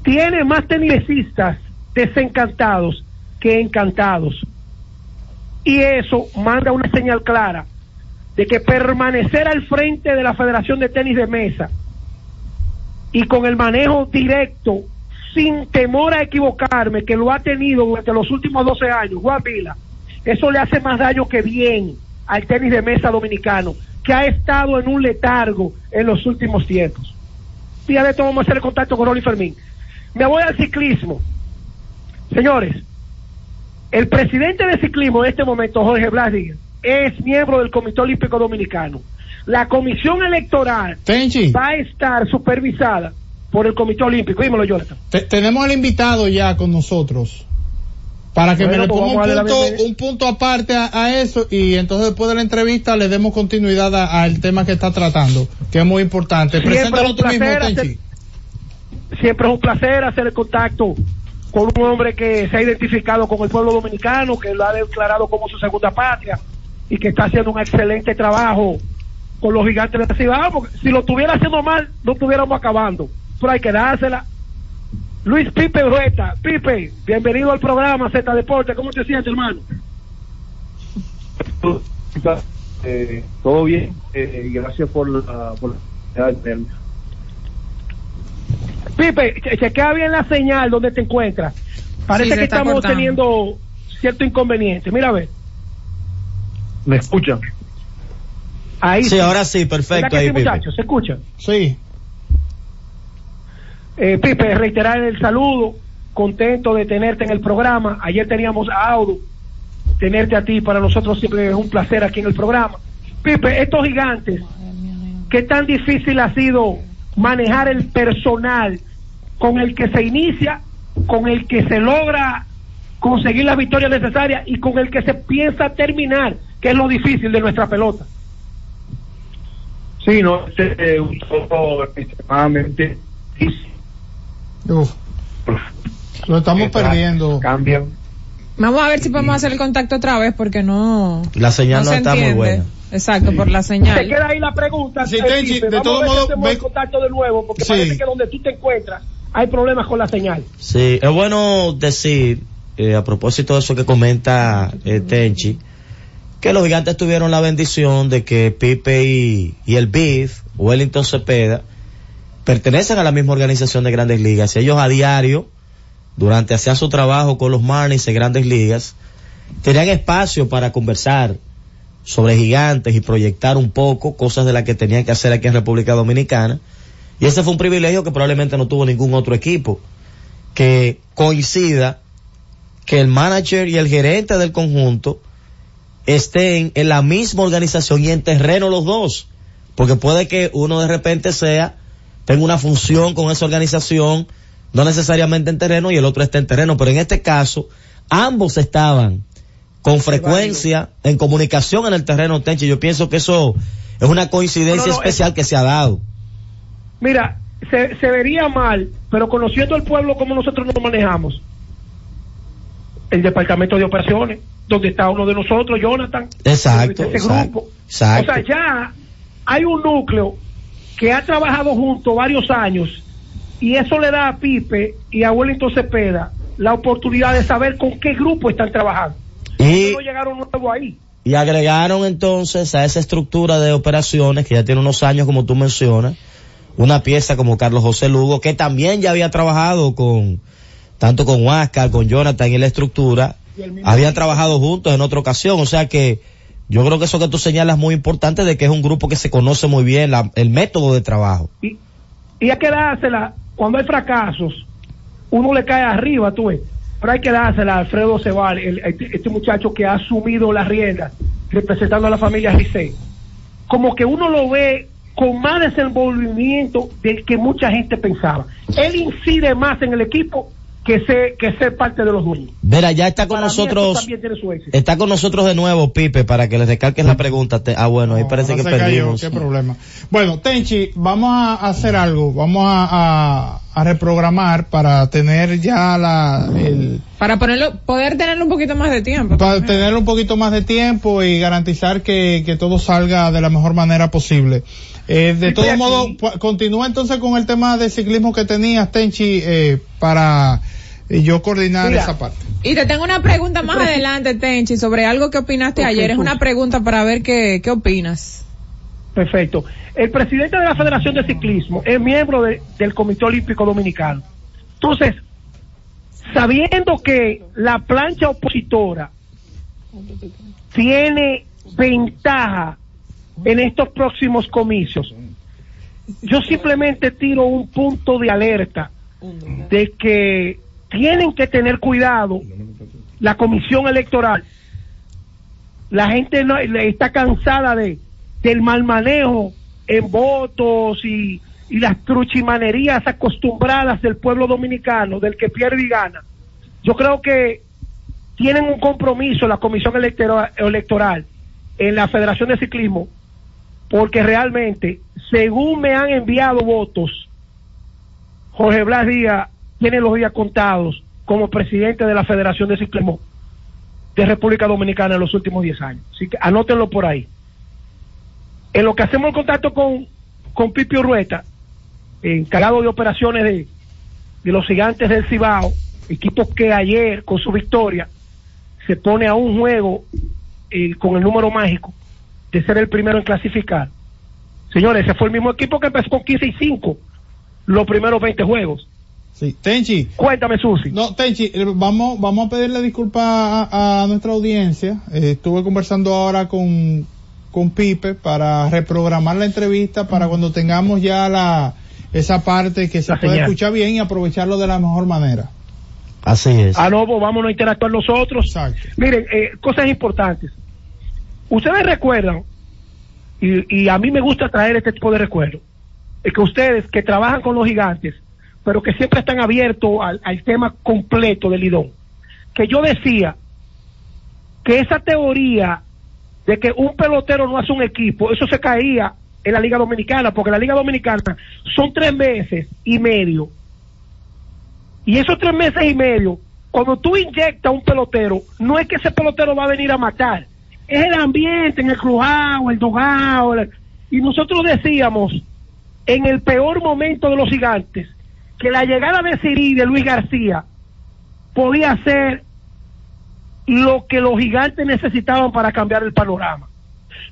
tiene más tenisistas desencantados que encantados. Y eso manda una señal clara de que permanecer al frente de la Federación de Tenis de Mesa y con el manejo directo, sin temor a equivocarme, que lo ha tenido durante los últimos 12 años, Juan Vila, eso le hace más daño que bien al tenis de mesa dominicano, que ha estado en un letargo en los últimos tiempos. Esto vamos a hacer el contacto con Rolly Fermín. Me voy al ciclismo. Señores, el presidente de ciclismo en este momento, Jorge Blas Díaz, es miembro del Comité Olímpico Dominicano. La comisión electoral va a estar supervisada por el Comité Olímpico. Dímelo, Jonathan. Te- tenemos al invitado ya con nosotros. Para que Bueno, me le pues ponga un punto, bienvenida. un punto aparte a, a eso y entonces después de la entrevista le demos continuidad al tema que está tratando, que es muy importante. Siempre Preséntalo tú mismo, Tenchi. hacer- Siempre es un placer hacer el contacto con un hombre que se ha identificado con el pueblo dominicano, que lo ha declarado como su segunda patria y que está haciendo un excelente trabajo con los gigantes de la ciudad, porque si lo estuviera haciendo mal, no estuviéramos acabando. Pero hay que dársela. Luis Pipe Rueta. Pipe, bienvenido al programa Z Deporte. ¿Cómo te sientes, hermano? Eh, todo bien, eh, gracias por la, por la Pipe, che- chequea bien la señal donde te encuentras. Parece Sí, se que está estamos cortando. teniendo cierto inconveniente. Mira, a ver. ¿Me escuchan? Ahí Sí, ahora sí, perfecto, ¿Verdad que ahí, sí, muchachos? ¿Se escucha? Sí. Eh, Pipe, reiterar el saludo, contento de tenerte en el programa. Ayer teníamos a Audo, tenerte a ti para nosotros siempre es un placer aquí en el programa. Pipe, estos gigantes, ¿qué tan difícil ha sido manejar el personal con el que se inicia, con el que se logra conseguir las victorias necesarias y con el que se piensa terminar, que es lo difícil de nuestra pelota? Sí, no, este es un juego extremadamente difícil. Uf. Lo estamos perdiendo. Cambian. Vamos a ver si podemos hacer el contacto otra vez porque no. La señal no, se está muy buena. Exacto, por la Se señal. queda ahí la pregunta. Sí, eh, Tenchi, de Vamos todo a ver si modo, hacemos ve- el contacto de nuevo, porque Sí. parece que donde tú te encuentras hay problemas con la señal. Sí, es bueno decir, eh, a propósito de eso que comenta eh, Tenchi, que los gigantes tuvieron la bendición de que Pipe y, y el Beef, Wellington Cepeda, pertenecen a la misma organización de grandes ligas. Y ellos a diario, durante hacían su trabajo con los Marlins en grandes ligas, tenían espacio para conversar sobre gigantes y proyectar un poco cosas de las que tenían que hacer aquí en República Dominicana. Y ese fue un privilegio que probablemente no tuvo ningún otro equipo que coincida que el manager y el gerente del conjunto estén en la misma organización y en terreno los dos. Porque puede que uno de repente sea, tenga una función con esa organización, no necesariamente en terreno y el otro está en terreno, pero en este caso ambos estaban con frecuencia en comunicación en el terreno Tenchi. Yo pienso que eso es una coincidencia No, no, no, especial que se ha dado. Mira, se, se vería mal, pero conociendo el pueblo como nosotros nos manejamos, el departamento de operaciones, donde está uno de nosotros, Jonathan, Exacto, ese exacto, grupo. exacto. O sea, ya hay un núcleo que ha trabajado junto varios años y eso le da a Pipe y a Wellington Cepeda la oportunidad de saber con qué grupo están trabajando. Y- no llegaron nuevo ahí. Y agregaron entonces a esa estructura de operaciones que ya tiene unos años, como tú mencionas, una pieza como Carlos José Lugo, que también ya había trabajado con, tanto con Huáscar, con Jonathan y la estructura, habían trabajado juntos en otra ocasión, o sea que yo creo que eso que tú señalas es muy importante de que es un grupo que se conoce muy bien la- el método de trabajo. Y hay que dársela, cuando hay fracasos, uno le cae arriba, tú ves. Pero hay que dársela a Alfredo Cebal, el- este, muchacho que ha asumido las riendas representando a la familia Rizé. Como que uno lo ve con más desenvolvimiento del que mucha gente pensaba. Él incide más en el equipo que ser, que ser parte de los dueños. Verá, ya está con Para nosotros, también tiene su éxito. está con nosotros de nuevo Pipe para que le recalques la pregunta. Te- ah, bueno, ahí parece que se cayó, perdimos. qué problema. Bueno, Tenchi, vamos a hacer algo. Vamos a, a- a reprogramar para tener ya la, el, Para ponerlo, poder tenerlo un poquito más de tiempo. para tener un poquito más de tiempo y garantizar que, que todo salga de la mejor manera posible. Eh, de Sí, aquí. pu- continúa entonces con el tema de ciclismo que tenías, Tenchi, eh, para eh, yo coordinar Mira. esa parte. Y te tengo una pregunta más adelante, Tenchi, sobre algo que opinaste ayer. Es pues. una pregunta para ver qué, qué opinas. Perfecto. El presidente de la Federación de Ciclismo es miembro de- del Comité Olímpico Dominicano. Entonces, sabiendo que la plancha opositora tiene ventaja en estos próximos comicios, yo simplemente tiro un punto de alerta de que tienen que tener cuidado la comisión electoral. La gente no, está cansada de del mal manejo en votos y, y las truchimanerías acostumbradas del pueblo dominicano, del que pierde y gana. Yo creo que tienen un compromiso la comisión electora- electoral en la Federación de Ciclismo, porque realmente, según me han enviado votos, Jorge Blas Díaz tiene los días contados como presidente de la Federación de Ciclismo de República Dominicana en los últimos 10 años. Así que anótenlo por ahí. En lo que hacemos el contacto con, con Pipi Urrueta, encargado de operaciones de, de los gigantes del Cibao, equipo que ayer, con su victoria, se pone a un juego eh, con el número mágico de ser el primero en clasificar. Señores, ese fue el mismo equipo que empezó con 15 y 5 los primeros 20 juegos. Sí. Tenchi. Cuéntame, Susi. No, Tenchi, eh, vamos, vamos a pedirle disculpas a, a nuestra audiencia. Eh, estuve conversando ahora con, con Pipe para reprogramar la entrevista para cuando tengamos ya la esa parte que se La puede señal. escuchar bien y aprovecharlo de la mejor manera. Así es. Ah, no, pues vámonos a interactuar nosotros. Miren, eh, cosas importantes. Ustedes recuerdan, y, y a mí me gusta traer este tipo de recuerdos, es que ustedes que trabajan con los gigantes, pero que siempre están abiertos al, tema completo del Lidón, que yo decía que esa teoría de que un pelotero no hace un equipo, eso se caía en la Liga Dominicana, porque la Liga Dominicana son tres meses y medio. Y esos tres meses y medio, cuando tú inyectas un pelotero, no es que ese pelotero va a venir a matar, es el ambiente en el crujado, el dogado. Y nosotros decíamos, en el peor momento de los gigantes, que la llegada de Siri de Luis García podía ser lo que los gigantes necesitaban para cambiar el panorama.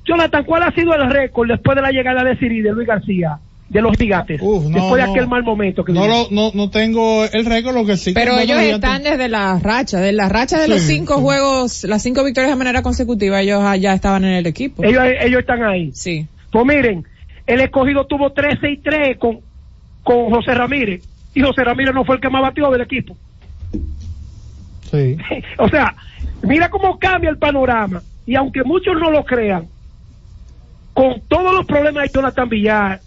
Jonathan, ¿cuál ha sido el récord después de la llegada de Siri de Luis García de los gigantes? no, después de no. aquel mal momento que No, lo, no, no tengo el récord, lo que sí. Pero ellos están desde la racha, de la racha de los cinco sí. juegos, las cinco victorias de manera consecutiva, ellos ah, ya estaban en el equipo. Ellos, ellos están ahí. Sí. Pues miren, el escogido tuvo 13 y 3 con, con José Ramírez. Y José Ramírez no fue el que más batió del equipo. Sí. (laughs) o sea, mira cómo cambia el panorama. Y aunque muchos no lo crean, con todos los problemas de Jonathan Villar,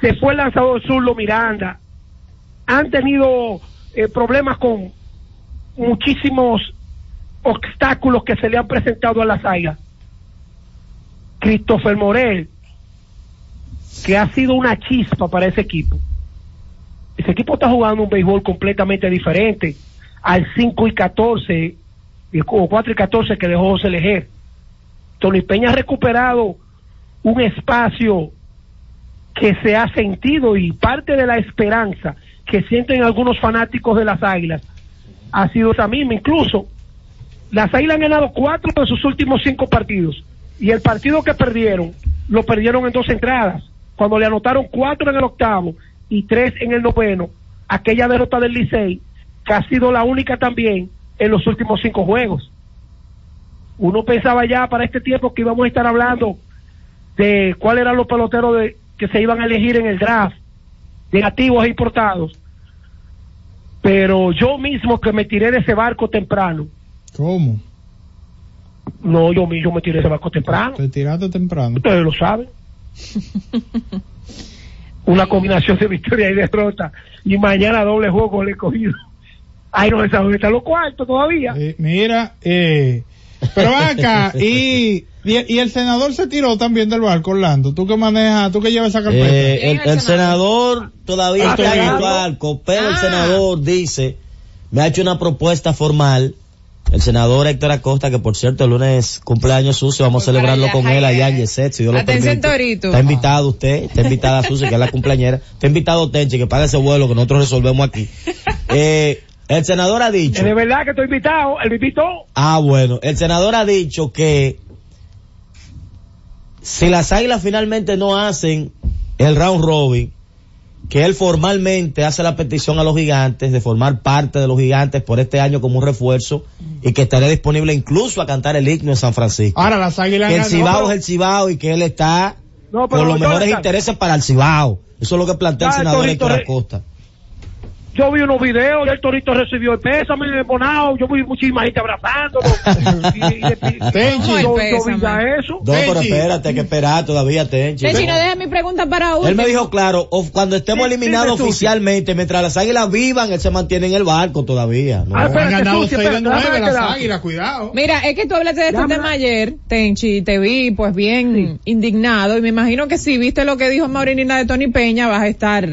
se fue el lanzador Zurdo Miranda, han tenido eh, problemas con muchísimos obstáculos que se le han presentado a las águilas. Christopher Morel, que ha sido una chispa para ese equipo. Ese equipo está jugando un béisbol completamente diferente al 5 y 14, y- o 4 y 14 que dejó José Lejer. Tony Peña ha recuperado un espacio que se ha sentido y parte de la esperanza que sienten algunos fanáticos de las águilas ha sido esa misma. Incluso las águilas han ganado cuatro de sus últimos cinco partidos y el partido que perdieron lo perdieron en dos entradas. Cuando le anotaron cuatro en el octavo y tres en el noveno, aquella derrota del Licey, que ha sido la única también en los últimos cinco juegos. Uno pensaba ya para este tiempo que íbamos a estar hablando de cuáles eran los peloteros de, que se iban a elegir en el draft, de nativos e importados. Pero yo mismo que me tiré de ese barco temprano, ¿Cómo? no, yo mismo me tiré de ese barco temprano. Te tiraste temprano. Ustedes lo saben. (laughs) Una combinación de victoria y derrota. Y mañana doble juego con el escogido. Ay, no se sabe dónde están los cuartos todavía. Eh, mira, eh, pero acá, y, y, y el senador se tiró también del barco, Orlando. Tú que manejas, tú que llevas esa carpeta. Eh, el, el senador todavía Ah, está en el barco, pero el Ah. senador dice, me ha hecho una propuesta formal. El senador Héctor Acosta, que por cierto el lunes cumpleaños sucio, vamos a celebrarlo con él allá en Yeset, si Dios lo Atención, permite. Está invitado usted, está invitada Susi, que es la cumpleañera. Está invitado Tenchi, que paga ese vuelo que nosotros resolvemos aquí. Eh, el senador ha dicho, de verdad que estoy invitado. El invitó. Ah, bueno, el senador ha dicho que si las águilas finalmente no hacen el round robin, que él formalmente hace la petición a los gigantes de formar parte de los gigantes por este año como un refuerzo y que estará disponible incluso a cantar el himno en San Francisco. Ahora las águilas que el Cibao es el Cibao y que él está No, con los mejores intereses para el Cibao. Eso es lo que plantea el senador Héctor Acosta. Yo vi unos videos y el Torito recibió el pésame de Bonao. Yo vi muchísima gente abrazándolo. (laughs) y, Tenchi. yo, yo vi ya eso. No, pero espérate, hay que esperar todavía, Tenchi. Tenchi, no deja mi pregunta para último. Él me dijo claro, o- cuando estemos Sí, eliminados oficialmente, mientras las águilas vivan, él se mantiene en el barco todavía. ¿no? Ah, Han ganado Susi, 6 de espérate, 9 déjame las águilas, cuidado. Mira, es que tú hablaste de este tema ayer, Tenchi, y te vi pues bien indignado y me imagino que si viste lo que dijo Maurinina de Tony Peña vas a estar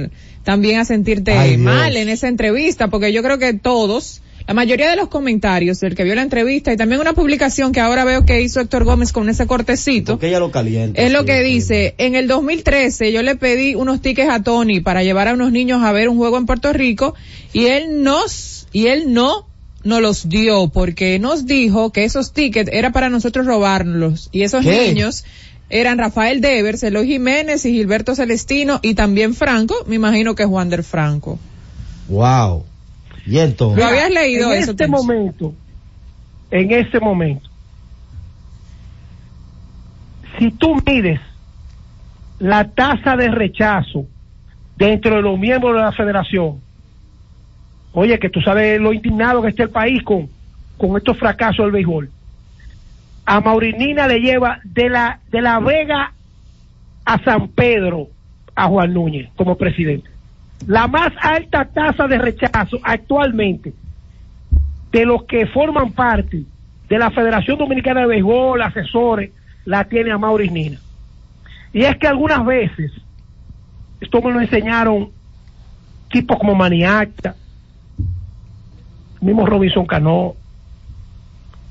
también a sentirte Ay, mal en esa entrevista porque yo creo que todos, la mayoría de los comentarios, el que vio la entrevista y también una publicación que ahora veo que hizo Héctor Gómez con ese cortecito, Porque ella lo calienta. es lo que dice, en el 2013 yo le pedí unos tickets a Tony para llevar a unos niños a ver un juego en Puerto Rico y él nos, y él no nos los dio porque nos dijo que esos tickets era para nosotros robarlos y esos ¿Qué? niños eran Rafael Devers, Eloy Jiménez y Gilberto Celestino y también Franco, me imagino que Juan del Franco. Wow. Y entonces. ¿Lo habías leído en eso, este momento, en este momento, si tú mides la tasa de rechazo dentro de los miembros de la federación, oye, que tú sabes lo indignado que está el país con, con estos fracasos del béisbol. A Maurinina le lleva de la, de la Vega a San Pedro a Juan Núñez como presidente. La más alta tasa de rechazo actualmente de los que forman parte de la Federación Dominicana de Béisbol, asesores, la tiene a Maurinina. Y es que algunas veces, esto me lo enseñaron tipos como Maniacta, mismo Robinson Cano,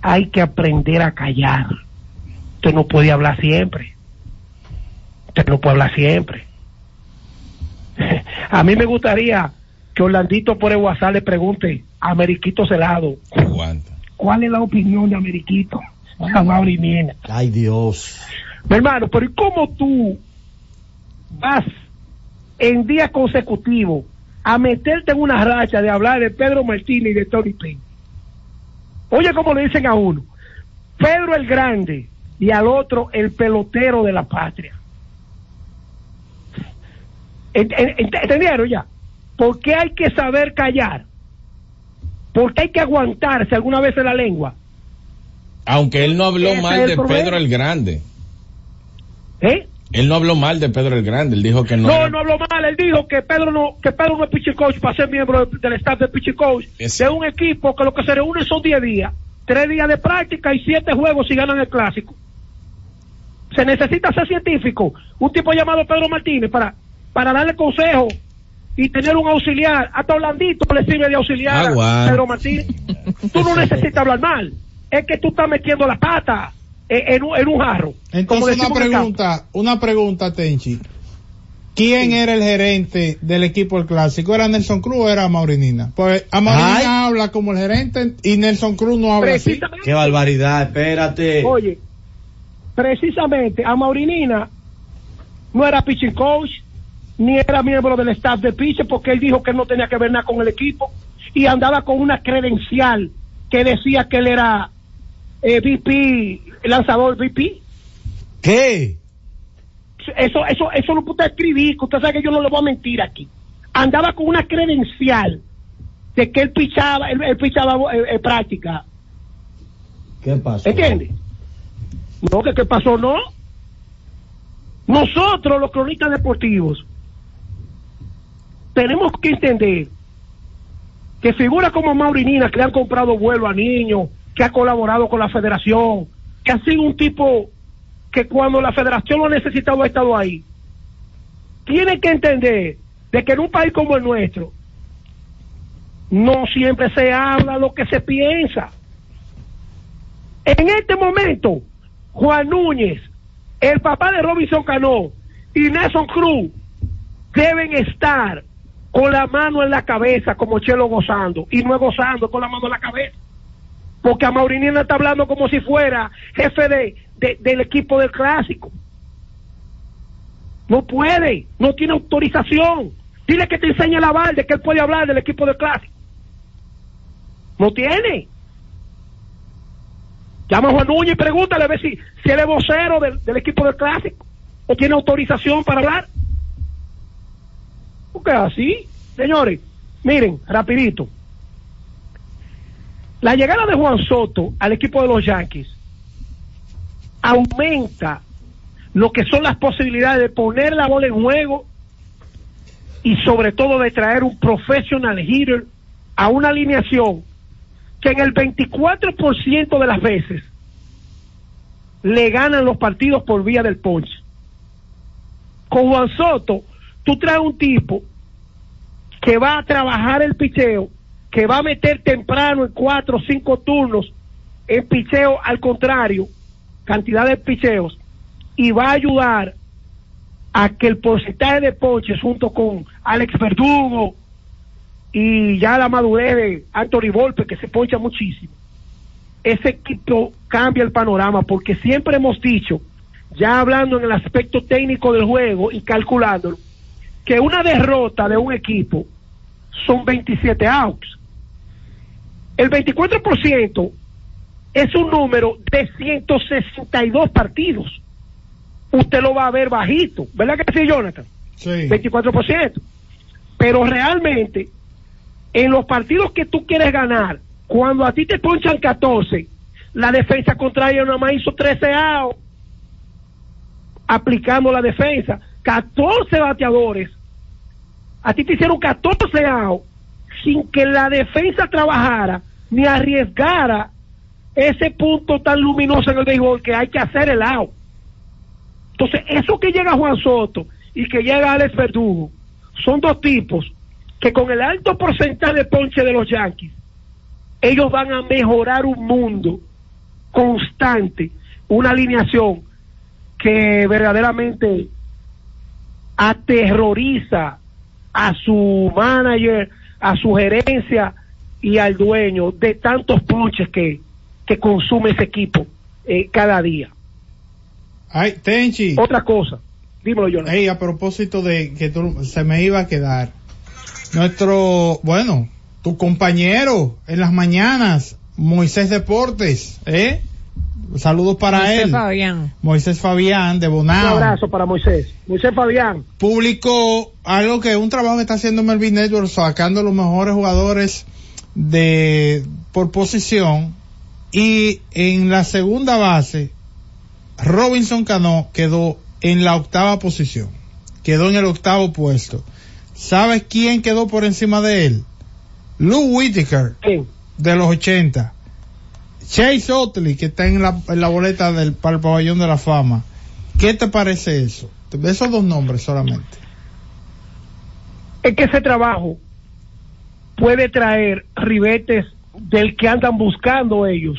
hay que aprender a callar. Usted no puede hablar siempre. Usted no puede hablar siempre. (laughs) A mí me gustaría que Orlandito por el WhatsApp le pregunte a Ameriquito Celado. ¿Cuál es la opinión de Ameriquito? A Mauri Mina. Ay, Dios. Mi hermano, pero ¿y cómo tú vas en días consecutivos a meterte en una racha de hablar de Pedro Martínez y de Tony Peña? Oye, como le dicen a uno, Pedro el Grande y al otro el pelotero de la patria. Ent- ent- ¿Entendieron ya? ¿Por qué hay que saber callar? ¿Por qué hay que aguantarse alguna vez en la lengua? Aunque él no habló mal de problema. Pedro el Grande. ¿Eh? Él no habló mal de Pedro el Grande. Él dijo que no. No, era- no habló mal. Él dijo que Pedro no, que Pedro no es pitching coach para ser miembro de- del staff de pitching coach. De un equipo que lo que se reúne son 10 días. Tres días de práctica y siete juegos si ganan el clásico. Se necesita ser científico. Un tipo llamado Pedro Martínez para, para darle consejo y tener un auxiliar. Hasta Orlandito le sirve de auxiliar a Pedro Martínez. Tú no (laughs) necesitas hablar mal. Es que tú estás metiendo la pata en, en un, jarro. Entonces una pregunta, una pregunta, Tenchi. ¿Quién era el gerente del equipo del clásico? ¿Era Nelson Cruz o era Maurinina? Pues a Maurinina Ay. habla como el gerente y Nelson Cruz no habla así. Qué barbaridad, espérate. Oye, precisamente a Maurinina no era pitching coach, ni era miembro del staff de pitcher, porque él dijo que no tenía que ver nada con el equipo y andaba con una credencial que decía que él era eh, lanzador VP. ¿Qué? Eso, eso, eso lo puede escribir, que usted sabe que yo no le voy a mentir aquí. Andaba con una credencial de que él pichaba, él, él pichaba eh, eh, práctica. ¿Qué pasó? ¿Entiendes? No, que qué pasó, no. Nosotros, los cronistas deportivos, tenemos que entender que figuras como Maurinina, que le han comprado vuelo a niños, que ha colaborado con la federación, que ha sido un tipo que cuando la federación lo ha necesitado ha estado ahí, tiene que entender de que en un país como el nuestro, no siempre se habla lo que se piensa. En este momento, Juan Núñez, el papá de Robinson Cano y Nelson Cruz deben estar con la mano en la cabeza como Chelo gozando y no gozando con la mano en la cabeza. Porque a Maurinina está hablando como si fuera jefe de, de- del equipo del clásico. No puede, no tiene autorización. Dile que te enseñe la balde que él puede hablar del equipo del clásico. No tiene. Llama a Juan Núñez y pregúntale a ver si, si él es vocero del, del equipo del clásico o tiene autorización para hablar. Porque así, señores, miren, rapidito. La llegada de Juan Soto al equipo de los Yankees aumenta lo que son las posibilidades de poner la bola en juego y sobre todo de traer un professional hitter a una alineación que en el 24% de las veces le ganan los partidos por vía del ponche. Con Juan Soto, tú traes un tipo que va a trabajar el picheo, que va a meter temprano en cuatro o cinco turnos en picheo al contrario, cantidad de picheos, y va a ayudar a que el porcentaje de ponches junto con Alex Verdugo y ya la madurez de Anthony Volpe, que se poncha muchísimo, ese equipo cambia el panorama porque siempre hemos dicho, ya hablando en el aspecto técnico del juego y calculándolo, que una derrota de un equipo son 27 outs. El 24% es un número de 162 partidos. usted lo va a ver bajito. ¿Verdad que sí, Jonathan? Sí. 24%. Pero realmente, en los partidos que tú quieres ganar, cuando a ti te ponchan 14, la defensa contraria nada más hizo 13 outs, aplicando la defensa. 14 bateadores. A ti te hicieron 14 outs sin que la defensa trabajara ni arriesgara ese punto tan luminoso en el béisbol que hay que hacer el out. Entonces, eso que llega Juan Soto y que llega Alex Verdugo son dos tipos que con el alto porcentaje de ponche de los Yankees, ellos van a mejorar un mundo constante, una alineación que verdaderamente aterroriza a su manager, a su gerencia y al dueño de tantos ponches que, que consume ese equipo eh, cada día. Ay, Tenchi. Otra cosa, dímelo yo. Ey, a propósito de que tú, se me iba a quedar. Nuestro, bueno, tu compañero en las mañanas, Moisés Deportes, ¿eh? Saludos para Moisés él. Fabián. Moisés Fabián de Un Bonao. abrazo para Moisés. Moisés Fabián. Publicó algo que un trabajo que está haciendo Melvin Network sacando los mejores jugadores de por posición y en la segunda base Robinson Cano quedó en la octava posición. Quedó en el octavo puesto. ¿Sabes quién quedó por encima de él? Lou Whitaker de los 80. Chase Otley, que está en la, en la boleta del para el pabellón de la fama. ¿Qué te parece eso? Esos dos nombres solamente. Es que ese trabajo puede traer ribetes del que andan buscando ellos,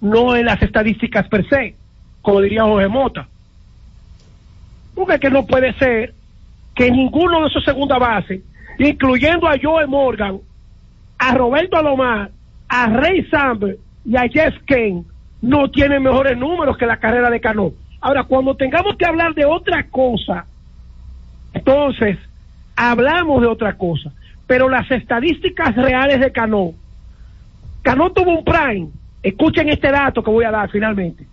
no en las estadísticas per se, como diría Jorge Mota. Porque que no puede ser que ninguno de esos segunda base, incluyendo a Joe Morgan, a Roberto Alomar, a Ray Samber y a Jeff Kane, no tienen mejores números que la carrera de Cano. Ahora, cuando tengamos que hablar de otra cosa, entonces hablamos de otra cosa. Pero las estadísticas reales de Cano, Cano tuvo un prime, escuchen este dato que voy a dar finalmente.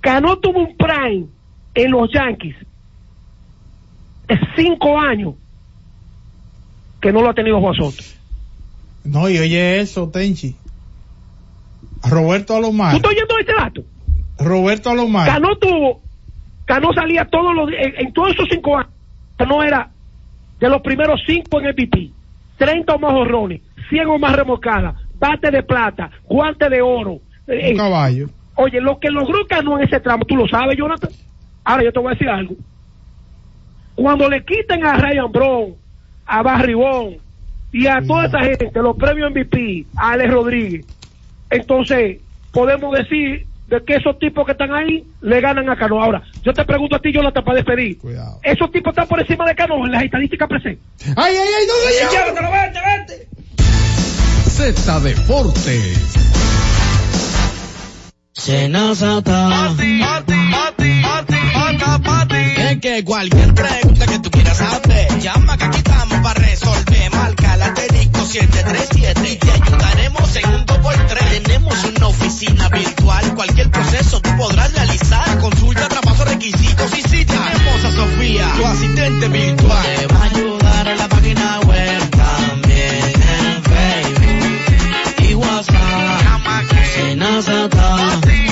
Cano tuvo un prime en los Yankees de cinco años que no lo ha tenido Juan Soto. No, y oye eso, Tenchi. Roberto ¿Tú Alomar. estás oyendo este dato? Roberto Alomar. Cano tuvo, Cano salía todos los días, en, en todos esos cinco años, Cano era de los primeros cinco en MVP, 30 o más horrones, 100 o más remolcadas, bate de plata, guante de oro. Eh, Un caballo. Oye, lo que logró Cano en ese tramo, tú lo sabes, Jonathan. Ahora yo te voy a decir algo. Cuando le quiten a Ryan Brown, a Barry Bond y a toda esa gente los premios MVP, a Alex Rodríguez, entonces podemos decir de que esos tipos que están ahí le ganan a Cano. Ahora, yo te pregunto a ti, Jonathan, para despedir. Esos tipos están por encima de Cano en las estadísticas presentes. ¡Ay, ay, ay! ¿Dónde Llévatelo, vete, vete. Z Deportes. Es que cualquier pregunta que tú quieras saber, llama que aquí estamos para resolver. Marca la asterisco 737 y te ayudaremos en un 2x3. Tenemos una oficina virtual, cualquier proceso tú podrás realizar. Consulta, traspaso, requisitos y si tenemos a Sofía, tu asistente virtual.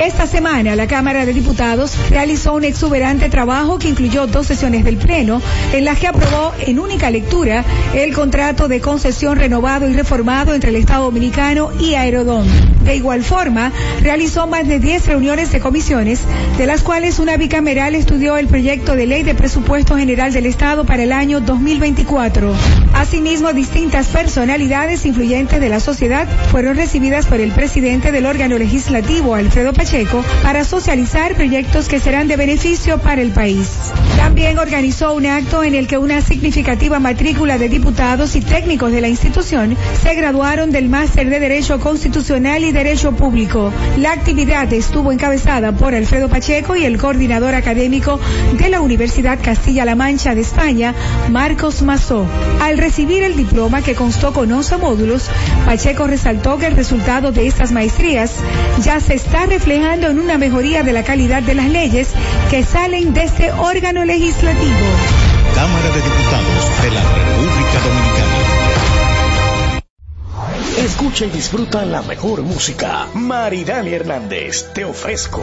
Esta semana la Cámara de Diputados realizó un exuberante trabajo que incluyó dos sesiones del Pleno, en las que aprobó en única lectura el contrato de concesión renovado y reformado entre el Estado Dominicano y Aerodón. De igual forma, realizó más de 10 reuniones de comisiones, de las cuales una bicameral estudió el proyecto de ley de presupuesto general del Estado para el año 2024. Asimismo, distintas personalidades influyentes de la sociedad fueron recibidas por el presidente del órgano legislativo, Alfredo Pérez, Pacheco para socializar proyectos que serán de beneficio para el país. También organizó un acto en el que una significativa matrícula de diputados y técnicos de la institución se graduaron del máster de Derecho Constitucional y Derecho Público. La actividad estuvo encabezada por Alfredo Pacheco y el coordinador académico de la Universidad Castilla-La Mancha de España, Marcos Mazó. Al recibir el diploma que constó con 11 módulos, Pacheco resaltó que el resultado de estas maestrías ya se está reflejando en una mejoría de la calidad de las leyes que salen de este órgano legislativo. Cámara de Diputados de la República Dominicana. Escucha y disfruta la mejor música. Maridani Hernández, te ofrezco.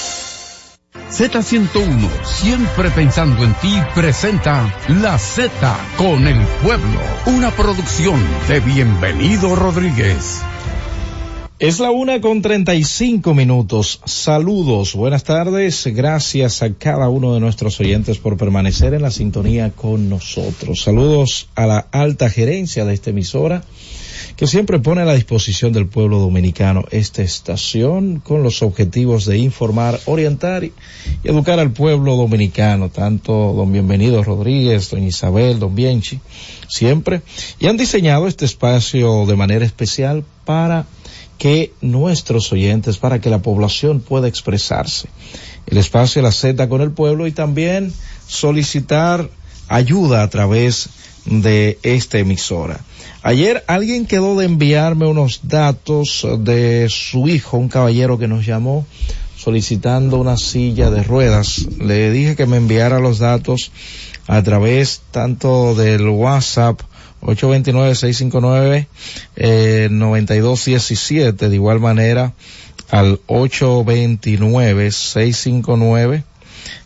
Z101, siempre pensando en ti, presenta La Z con el pueblo, una producción de Bienvenido Rodríguez. Es la una con treinta y cinco minutos. Saludos, buenas tardes. Gracias a cada uno de nuestros oyentes por permanecer en la sintonía con nosotros. Saludos a la alta gerencia de esta emisora que siempre pone a la disposición del pueblo dominicano esta estación con los objetivos de informar, orientar y educar al pueblo dominicano, tanto don Bienvenido Rodríguez, doña Isabel, don Bienchi, siempre, y han diseñado este espacio de manera especial para que nuestros oyentes, para que la población pueda expresarse. El espacio la Z con el pueblo y también solicitar ayuda a través de esta emisora. Ayer alguien quedó de enviarme unos datos de su hijo, un caballero que nos llamó solicitando una silla de ruedas. Le dije que me enviara los datos a través tanto del WhatsApp 829-659 eh, 9217, de igual manera al 829-659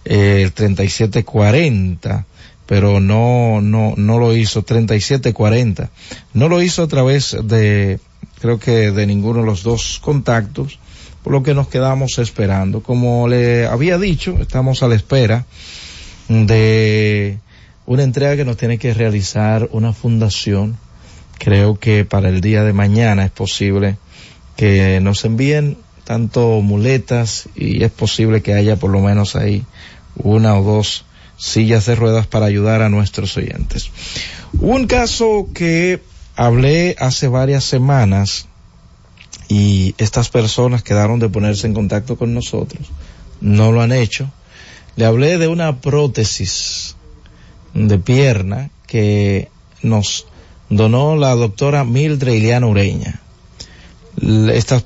eh, 3740 pero no, no, no lo hizo, 3740. No lo hizo a través de, creo que de ninguno de los dos contactos, por lo que nos quedamos esperando. Como le había dicho, estamos a la espera de una entrega que nos tiene que realizar una fundación. Creo que para el día de mañana es posible que nos envíen tanto muletas y es posible que haya por lo menos ahí una o dos sillas de ruedas para ayudar a nuestros oyentes. Un caso que hablé hace varias semanas y estas personas quedaron de ponerse en contacto con nosotros. No lo han hecho. Le hablé de una prótesis de pierna que nos donó la doctora Mildred Iliana Ureña. Estas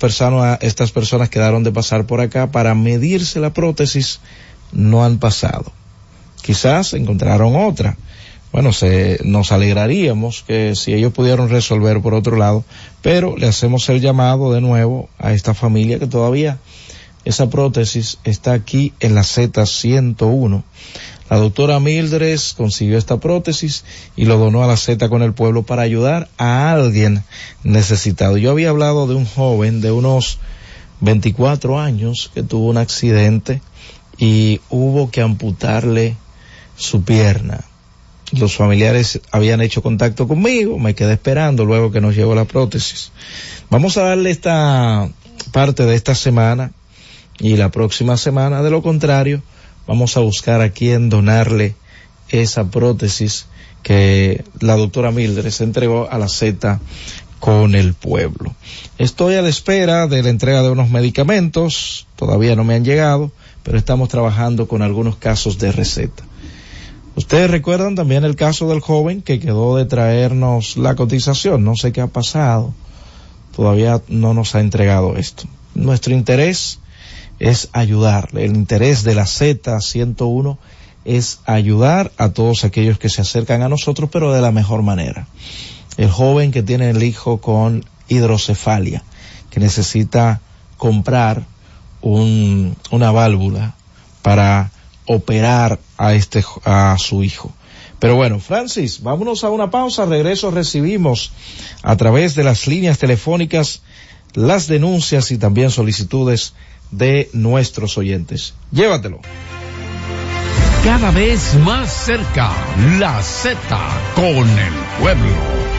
estas personas quedaron de pasar por acá para medirse la prótesis, no han pasado quizás encontraron otra. Bueno, se, nos alegraríamos que si ellos pudieron resolver por otro lado, pero le hacemos el llamado de nuevo a esta familia que todavía esa prótesis está aquí en la Z101. La doctora Mildres consiguió esta prótesis y lo donó a la Z con el pueblo para ayudar a alguien necesitado. Yo había hablado de un joven de unos 24 años que tuvo un accidente y hubo que amputarle su pierna. los familiares habían hecho contacto conmigo, me quedé esperando luego que nos llegó la prótesis. Vamos a darle esta parte de esta semana y la próxima semana, de lo contrario, vamos a buscar a quién donarle esa prótesis que la doctora Mildred se entregó a la Z con el pueblo. Estoy a la espera de la entrega de unos medicamentos, todavía no me han llegado, pero estamos trabajando con algunos casos de receta. Ustedes recuerdan también el caso del joven que quedó de traernos la cotización, no sé qué ha pasado, todavía no nos ha entregado esto. Nuestro interés es ayudarle, el interés de la Z101 es ayudar a todos aquellos que se acercan a nosotros, pero de la mejor manera. El joven que tiene el hijo con hidrocefalia, que necesita comprar un, una válvula para operar a este, a su hijo. Pero bueno, Francis, vámonos a una pausa. Regreso recibimos a través de las líneas telefónicas las denuncias y también solicitudes de nuestros oyentes. Llévatelo. Cada vez más cerca, la Z con el pueblo.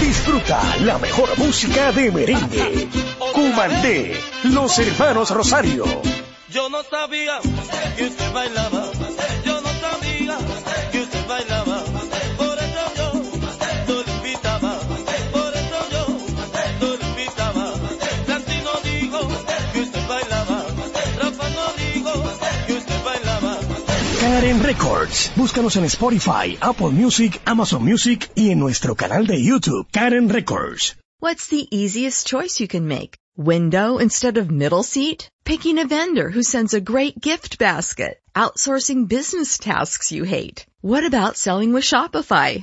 Disfruta la mejor música de merengue. Cumandé, los hermanos Rosario. Yo no sabía que usted bailaba. Karen Records. Búscanos en Spotify, Apple Music, Amazon Music y en nuestro canal de YouTube, Karen Records. What's the easiest choice you can make? Window instead of middle seat? Picking a vendor who sends a great gift basket? Outsourcing business tasks you hate? What about selling with Shopify?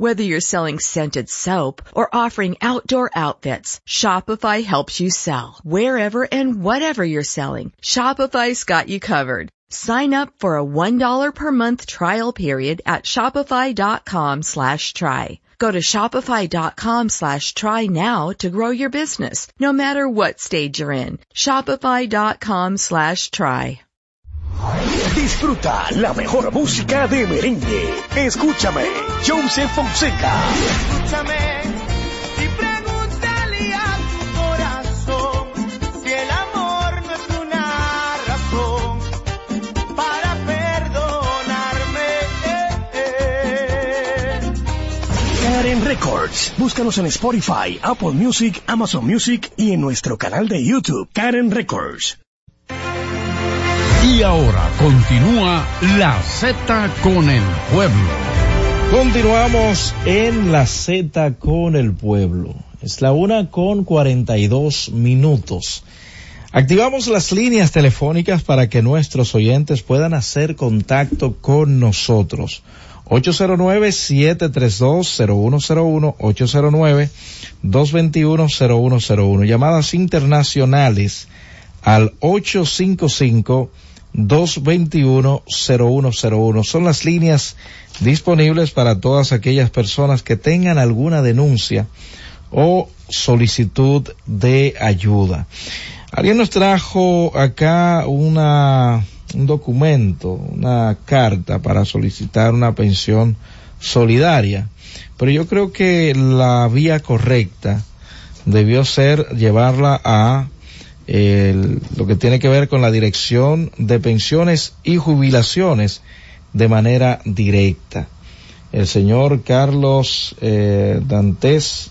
Whether you're selling scented soap or offering outdoor outfits, Shopify helps you sell. Wherever and whatever you're selling, Shopify's got you covered. Sign up for a $1 per month trial period at shopify.com slash try. Go to shopify.com slash try now to grow your business, no matter what stage you're in. Shopify.com slash try. Disfruta la mejor música de merengue. Escúchame, Joseph Fonseca. Escúchame y pregúntale a tu corazón si el amor no es una razón para perdonarme. Karen Records. Búscanos en Spotify, Apple Music, Amazon Music y en nuestro canal de YouTube, Karen Records. Y ahora continúa la Z con el pueblo. Continuamos en la Z con el pueblo. Es la una con 42 minutos. Activamos las líneas telefónicas para que nuestros oyentes puedan hacer contacto con nosotros. 809-732-0101, 809-221-0101. Llamadas internacionales al 855 221-0101. Son las líneas disponibles para todas aquellas personas que tengan alguna denuncia o solicitud de ayuda. Alguien nos trajo acá una un documento, una carta para solicitar una pensión solidaria. Pero yo creo que la vía correcta debió ser llevarla a el- lo que tiene que ver con la dirección de pensiones y jubilaciones de manera directa. El señor Carlos eh, Dantes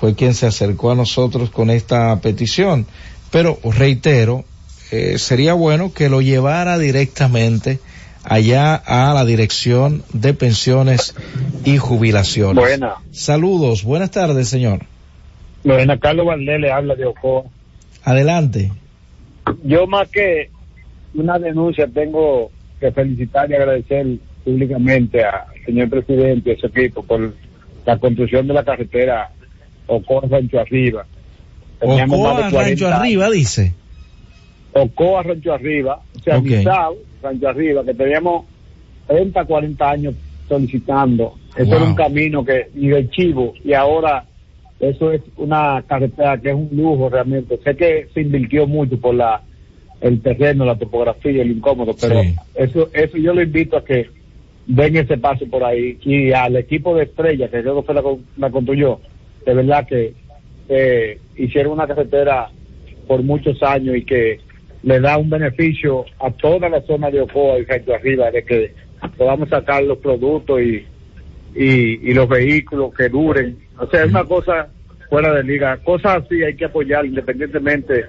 fue quien se acercó a nosotros con esta petición, pero reitero, eh, sería bueno que lo llevara directamente allá a la dirección de pensiones y jubilaciones. Buena. Saludos, buenas tardes, señor. Buena, Carlos Valdés le habla de Ocoa. Adelante. Yo más que una denuncia tengo que felicitar y agradecer públicamente al señor presidente y a su equipo por la construcción de la carretera Ocoa Rancho Arriba. Teníamos más de Ocoa, 40 Rancho años. Arriba, dice. Ocoa Rancho Arriba, o sea, Ok. Guisao, Rancho Arriba, que teníamos 30, 40 años solicitando. Eso Wow. era un camino que ni de chivo y ahora eso es una carretera que es un lujo realmente. Sé que se invirtió mucho por la el terreno, la topografía, el incómodo, pero Sí. eso eso yo lo invito a que den ese paso por ahí y al equipo de Estrella que creo que fue la, con- la construyó, de verdad que eh, hicieron una carretera por muchos años y que le da un beneficio a toda la zona de Ocoa y Rancho Arriba de que podamos sacar los productos y, y, y los vehículos que duren. O sea, es una cosa fuera de liga. Cosas así hay que apoyar independientemente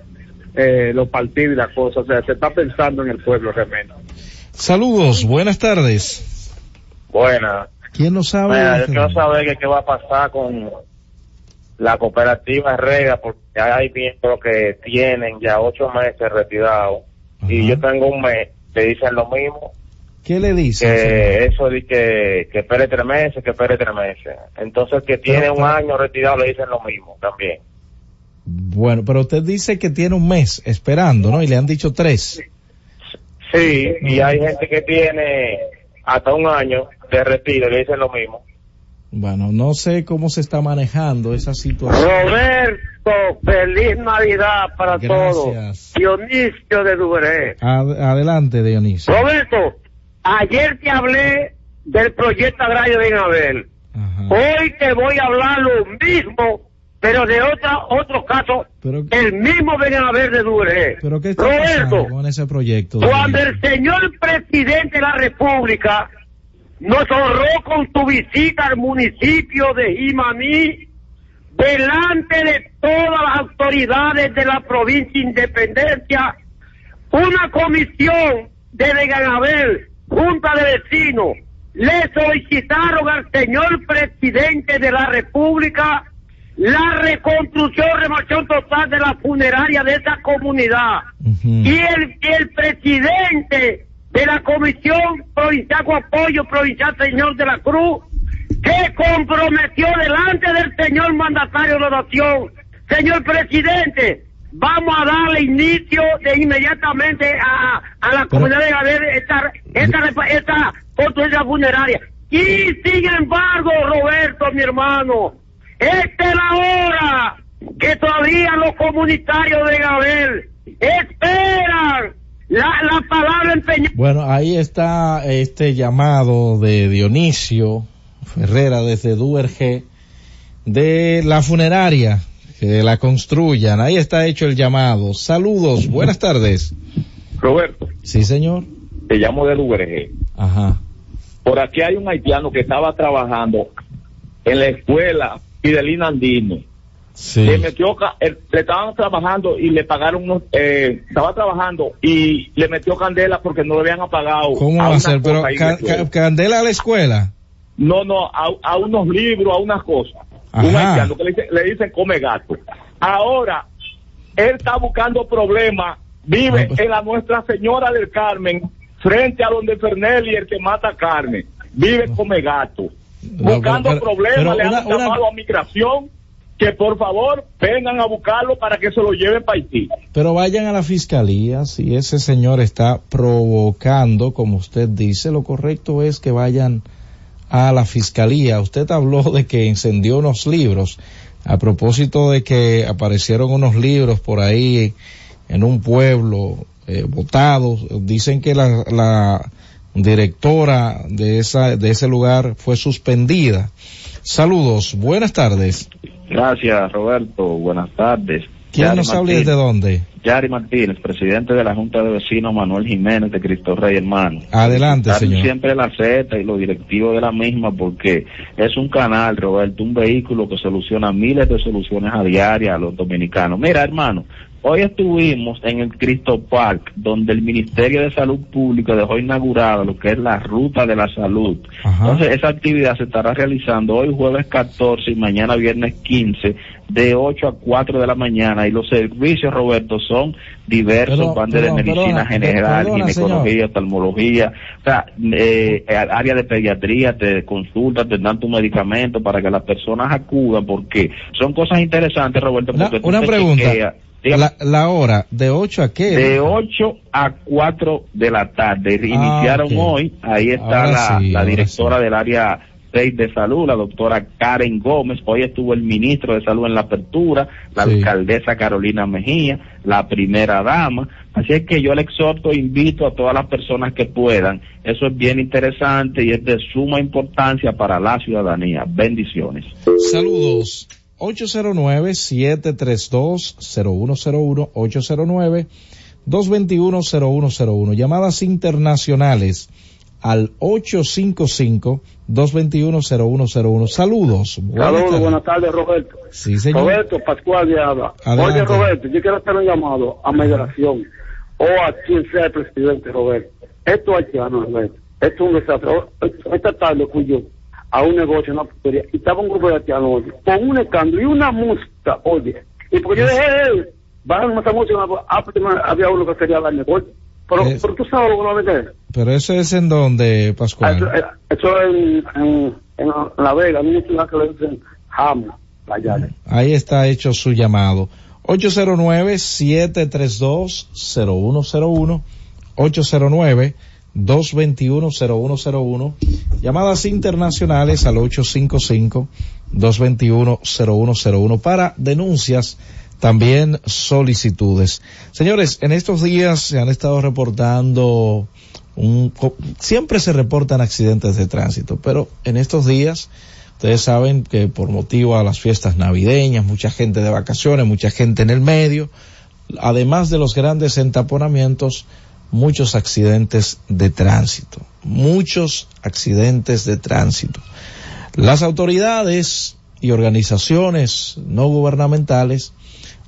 eh, los partidos y las cosas. O sea, se está pensando en el pueblo realmente. Saludos, buenas tardes. Buena. ¿Quién habla? Mira, yo quiero saber qué va a pasar con la cooperativa Rega, porque hay miembros que tienen ya ocho meses retirados y yo tengo un mes que dicen lo mismo, ¿Qué le dice? que eso de que, que espere tres meses, que espere tres meses. Entonces que tiene un año retirado le dicen lo mismo también. Bueno, pero usted dice que tiene un mes esperando, ¿no? Y le han dicho tres. Sí, y hay gente que tiene hasta un año de retiro y le dicen lo mismo. Bueno, no sé cómo se está manejando esa situación. Roberto, feliz Navidad para Gracias. todos. Dionisio de Duveré. Ad- adelante, Dionisio. Roberto, ayer te hablé del proyecto agrario de Inabel. Hoy te voy a hablar lo mismo, pero de otra, otro caso, el mismo Benaver de Duveré. ¿Pero qué está Roberto, pasando con ese proyecto? cuando el señor presidente de la República nos honró con su visita al municipio de Jimaní, delante de todas las autoridades de la provincia Independencia, una comisión de Beganabel, Junta de Vecinos, le solicitaron al señor presidente de la República la reconstrucción, remoción total de la funeraria de esa comunidad. Y el, el presidente de la Comisión Provincial con Apoyo Provincial, señor de la Cruz, que comprometió delante del señor mandatario de la nación, señor presidente, vamos a darle inicio de inmediatamente a, a la comunidad de Gabriel esta, esta, esta, construcción funeraria. Y sin embargo, Roberto, mi hermano, esta es la hora que todavía los comunitarios de Gabriel esperan la, la palabra empeñada. Bueno, ahí está este llamado de Dionisio Ferrera desde Duerge de la funeraria, que la construyan. Ahí está hecho el llamado. Saludos, buenas tardes. Roberto, Sí, señor. te llamo de Duvergé. Ajá. Por aquí hay un haitiano que estaba trabajando en la escuela Fidelina Andino. Sí. Le metió, le estaban trabajando y le pagaron unos, eh, estaba trabajando y le metió candela porque no le habían apagado. ¿Cómo va a ser? Pero candela a la escuela. No, no, a, a unos libros, a unas cosas. Ajá. Un haitiano que le, dice- le dicen come gato. Ahora, él está buscando problemas, vive pues. en la Nuestra Señora del Carmen, frente a donde Fernelli, el que mata carne, vive come gato. Buscando pero- problemas, pero le han una- llamado a migración que por favor vengan a buscarlo para que se lo lleven para Haití. Pero vayan a la fiscalía, si ese señor está provocando, como usted dice, lo correcto es que vayan a la fiscalía. Usted habló de que incendió unos libros, a propósito de que aparecieron unos libros por ahí en un pueblo eh, votados. Dicen que la, la directora de esa de ese lugar fue suspendida. Saludos, buenas tardes. Gracias, Roberto. Buenas tardes. ¿Quién Yari nos habla y desde dónde? Yari Martínez, presidente de la Junta de Vecinos Manuel Jiménez de Cristo Rey, hermano. Adelante, Dar señor. Siempre la Z y los directivos de la misma porque es un canal, Roberto, un vehículo que soluciona miles de soluciones a diaria a los dominicanos. Mira, hermano, hoy estuvimos en el Cristo Park, donde el Ministerio de Salud Pública dejó inaugurada lo que es la ruta de la salud. Entonces, esa actividad se estará realizando hoy jueves 14 y mañana viernes 15 de 8 a 4 de la mañana y los servicios, Roberto, son diversos, van desde medicina perdona, general, perdona, ginecología, oftalmología, o sea, eh, área de pediatría, te consultas, te dan tu medicamento para que las personas acudan porque son cosas interesantes, Roberto, porque tú Una te pregunta. chequeas. La, la hora, ¿de 8 a qué? De 8 a 4 de la tarde. Iniciaron Ah, ok. hoy. Ahí está Ahora la, sí, la ahora directora del área 6 de salud, la doctora Karen Gómez. Hoy estuvo el ministro de salud en la apertura, la Sí. alcaldesa Carolina Mejía, la primera dama. Así es que yo le exhorto, invito a todas las personas que puedan. Eso es bien interesante y es de suma importancia para la ciudadanía. Bendiciones. Saludos. 809-732-0101, 809-221-0101. Llamadas internacionales al 855-221-0101. Saludos. Buenas Saludos, tardes. buenas tardes, Roberto. Sí, señor. Roberto Pascual de habla. Oye, Roberto, yo quiero hacer un llamado a migración o a quien sea el presidente, Roberto. Esto es haitiano, Roberto. Esto es un desastre. Esta tarde fui yo a un negocio, una pizzería, y estaba un grupo de haitianos, con un escándalo y una música, oye. Y porque yo dije, hey, bajan esa música, había uno que quería dar negocio. Pero, Es- pero tú sabes lo que no me dice. Pero eso es en donde, Eso, Pascual. eh, eso en, en, en La Vega, en una ciudad que le dicen Hamla, allá. Ahí está hecho su llamado. 809-732-0101. 809-221-0101. Llamadas internacionales al 855-221-0101 para denuncias, también solicitudes. Señores, en estos días se han estado reportando un, siempre se reportan accidentes de tránsito, pero en estos días Ustedes saben que por motivo a las fiestas navideñas, mucha gente de vacaciones, mucha gente en el medio, además de los grandes entaponamientos, muchos accidentes de tránsito, muchos accidentes de tránsito. Las autoridades y organizaciones no gubernamentales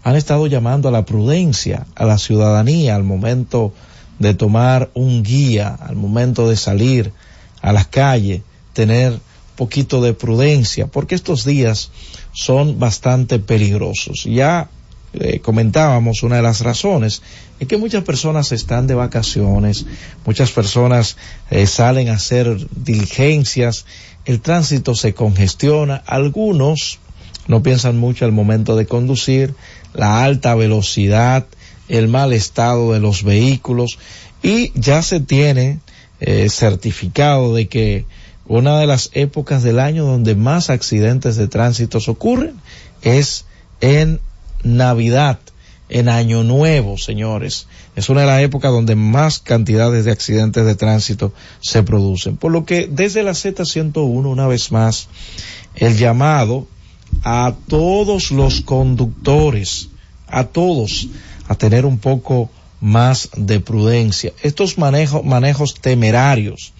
han estado llamando a la prudencia, a la ciudadanía al momento de tomar un guía, al momento de salir a las calles, tener poquito de prudencia, porque estos días son bastante peligrosos. Ya eh, comentábamos una de las razones es que muchas personas están de vacaciones, muchas personas eh, salen a hacer diligencias, el tránsito se congestiona, algunos no piensan mucho al momento de conducir, la alta velocidad, el mal estado de los vehículos y ya se tiene eh, certificado de que una de las épocas del año donde más accidentes de tránsito ocurren es en Navidad, en Año Nuevo, señores. Es una de las épocas donde más cantidades de accidentes de tránsito se producen. Por lo que desde la Z101, una vez más, el llamado a todos los conductores, a todos, a tener un poco más de prudencia. Estos manejos, manejos temerarios,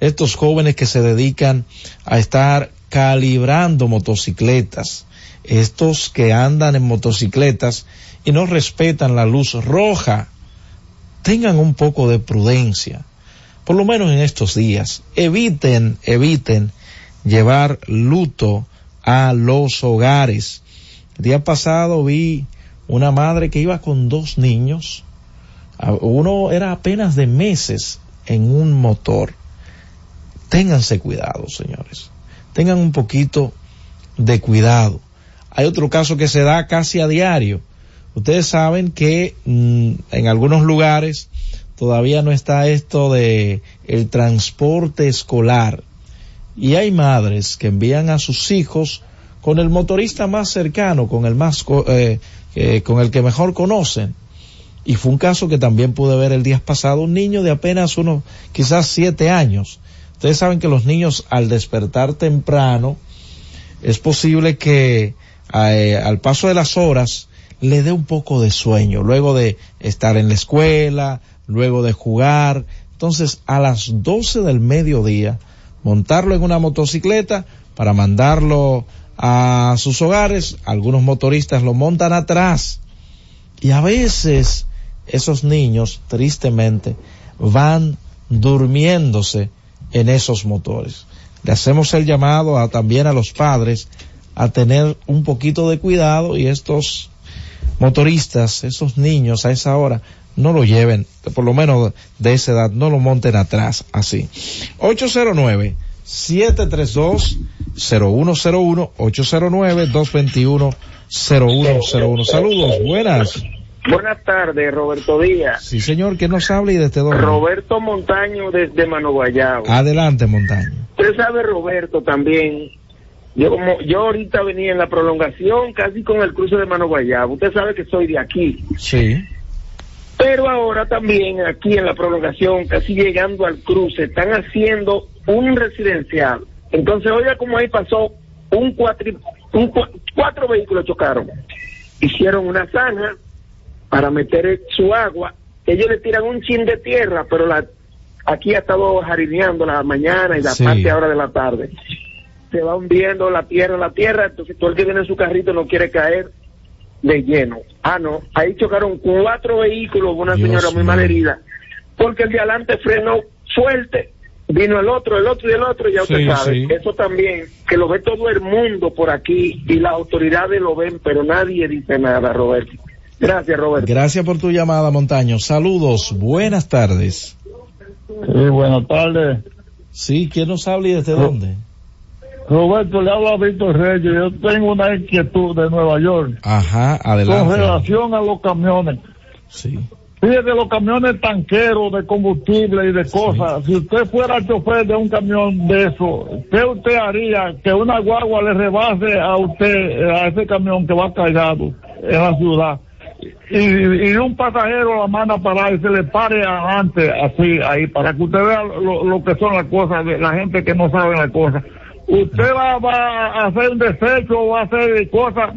estos jóvenes que se dedican a estar calibrando motocicletas, estos que andan en motocicletas y no respetan la luz roja, tengan un poco de prudencia, por lo menos en estos días. Eviten, eviten llevar luto a los hogares. El día pasado vi una madre que iba con dos niños, uno era apenas de meses en un motor. Ténganse cuidado, señores. Tengan un poquito de cuidado. Hay otro caso que se da casi a diario. Ustedes saben que mmm, en algunos lugares todavía no está esto de el transporte escolar. Y hay madres que envían a sus hijos con el motorista más cercano, con el más, eh, con el que mejor conocen. Y fue un caso que también pude ver el día pasado, un niño de apenas unos, quizás siete años. Ustedes saben que los niños al despertar temprano, es posible que eh, al paso de las horas le dé un poco de sueño, luego de estar en la escuela, luego de jugar. Entonces, a las 12 del mediodía, montarlo en una motocicleta para mandarlo a sus hogares, algunos motoristas lo montan atrás y a veces esos niños, tristemente, van durmiéndose en esos motores. Le hacemos el llamado a, también a los padres a tener un poquito de cuidado y estos motoristas, esos niños a esa hora, no lo lleven, por lo menos de esa edad, no lo monten atrás así. 809 732 0101 809 221 0101. Saludos, buenas. Buenas tardes, Roberto Díaz. Sí, señor, que nos habla y desde dónde? Roberto Montaño desde Manoguayao. Adelante, Montaño. Usted sabe, Roberto, también. Yo como yo ahorita venía en la prolongación casi con el cruce de Manoguayabo. Usted sabe que soy de aquí. Sí. Pero ahora también aquí en la prolongación, casi llegando al cruce, están haciendo un residencial. Entonces, oiga como ahí pasó un un cua- cuatro vehículos chocaron. Hicieron una zanja para meter su agua. Ellos le tiran un chin de tierra, pero la aquí ha estado jarineando la mañana y la Sí. parte ahora de la tarde. Se va hundiendo la tierra, la tierra, entonces todo el que viene en su carrito no quiere caer de lleno. Ah, no, ahí chocaron cuatro vehículos, una Dios señora muy mal herida, porque el de adelante frenó fuerte, vino el otro, el otro y el otro, ya usted Sí, sabe. sí. Eso también, que lo ve todo el mundo por aquí y las autoridades lo ven, pero nadie dice nada, Roberto. Gracias, Roberto. Gracias por tu llamada, Montaño. Saludos, buenas tardes. Sí, buenas tardes. Sí, ¿quién nos habla y desde dónde? Roberto, le habla a Víctor Reyes. Yo tengo una inquietud de Nueva York Ajá, con adelante. relación a los camiones. Sí. Fíjate, los camiones tanqueros de combustible y de cosas. Si usted fuera chofer de un camión de eso, ¿qué usted haría que una guagua le rebase a usted, a ese camión que va cargado en la ciudad? Y, y un pasajero la manda a parar y se le pare adelante, así, ahí, para que usted vea lo, lo que son las cosas, de la gente que no sabe las cosas. Usted va, va a hacer un desecho o va a hacer cosas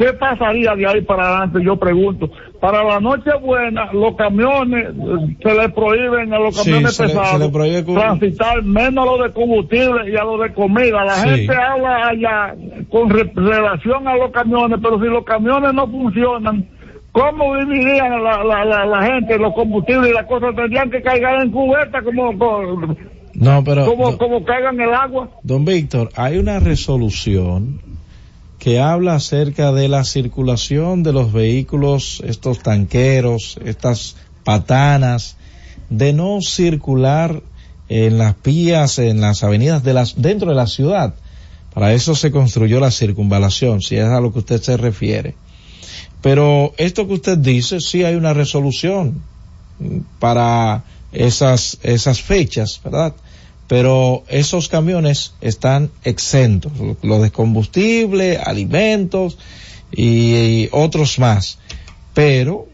¿Qué pasaría de ahí para adelante? Yo pregunto. Para la noche buena, los camiones, se le prohíben a los camiones pesados le transitar menos a los de combustible y a los de comida. La Sí. gente habla allá con re- relación a los camiones, pero si los camiones no funcionan, ¿cómo vivirían la, la, la, la gente, los combustibles y las cosas? Tendrían que cargar en cubeta como, como, No, pero, como, do- como caigan el agua. don Víctor, hay una resolución que habla acerca de la circulación de los vehículos, estos tanqueros, estas patanas, de no circular en las vías, en las avenidas de las, dentro de la ciudad. Para eso se construyó la circunvalación, si es a lo que usted se refiere. Pero esto que usted dice, sí hay una resolución para esas, esas fechas, ¿verdad? Pero esos camiones están exentos, lo- los de combustible, alimentos y, y otros más. Pero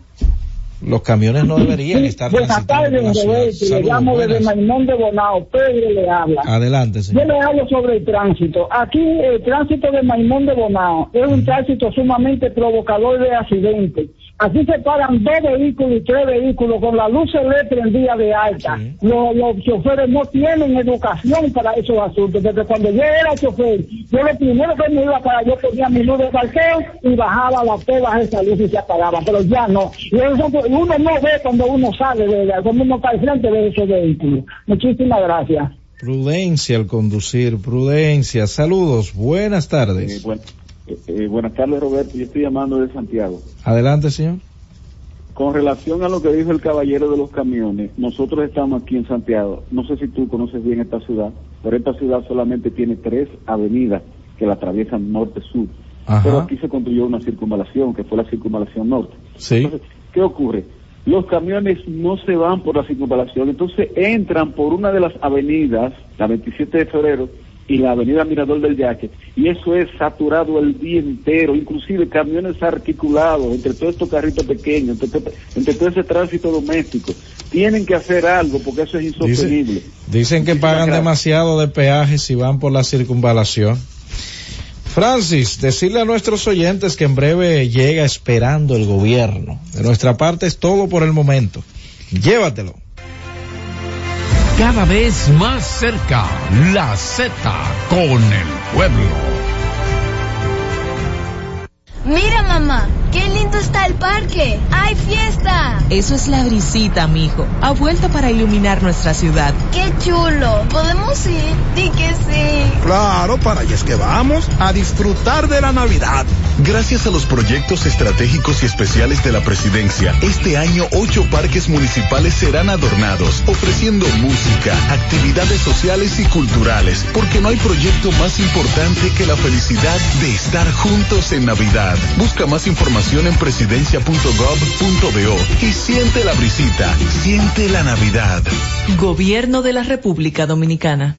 los camiones no deberían estar Buenas tardes. Le llamo desde. Maimón de Bonao. Pedro le habla. Adelante, Yo señor. le hablo sobre el tránsito. Aquí el tránsito de Maimón de Bonao es un tránsito sumamente provocador de accidentes. Aquí se paran dos vehículos y tres vehículos con la luz LED prendida de alta. Los, los choferes no tienen educación para esos asuntos. Desde cuando yo era chofer, yo lo primero que me iba para, yo ponía mi luz de parqueo y bajaba las todas esas luces y se apagaban. Pero ya no. Y eso, uno no ve cuando uno sale, de, cuando uno está al frente de esos vehículos. Muchísimas gracias. Prudencia al conducir, prudencia. Saludos, buenas tardes. Buen- eh, eh, buenas tardes, Roberto. Yo estoy llamando de Santiago. Adelante, señor. Con relación a lo que dijo el caballero de los camiones, nosotros estamos aquí en Santiago. No sé si tú conoces bien esta ciudad, pero esta ciudad solamente tiene tres avenidas que la atraviesan norte-sur. Pero aquí se construyó una circunvalación, que fue la circunvalación norte. Sí. Entonces, ¿qué ocurre? Los camiones no se van por la circunvalación, entonces entran por una de las avenidas, la 27 de febrero, y la avenida Mirador del Yaque, y eso es saturado el día entero, inclusive camiones articulados entre todos estos carritos pequeños, entre, entre todo ese tránsito doméstico. Tienen que hacer algo porque eso es insostenible. Dicen que pagan demasiado de peaje si van por la circunvalación. Francis, decirle a nuestros oyentes que en breve llega esperando el gobierno. De nuestra parte es todo por el momento. Llévatelo. Cada vez más cerca, la Z con el pueblo. Mira mamá, qué lindo está el parque. ¡Hay fiesta! Eso es la brisita, mijo. Ha vuelto para iluminar nuestra ciudad. ¡Qué chulo! ¿Podemos ir? Di que sí. Claro, para allá es que vamos a disfrutar de la Navidad. Gracias a los proyectos estratégicos y especiales de la presidencia, este año ocho parques municipales serán adornados, ofreciendo música, actividades sociales y culturales, porque no hay proyecto más importante que la felicidad de estar juntos en Navidad. Busca más información en presidencia.gov.do y siente la brisita, siente la Navidad. Gobierno de la República Dominicana.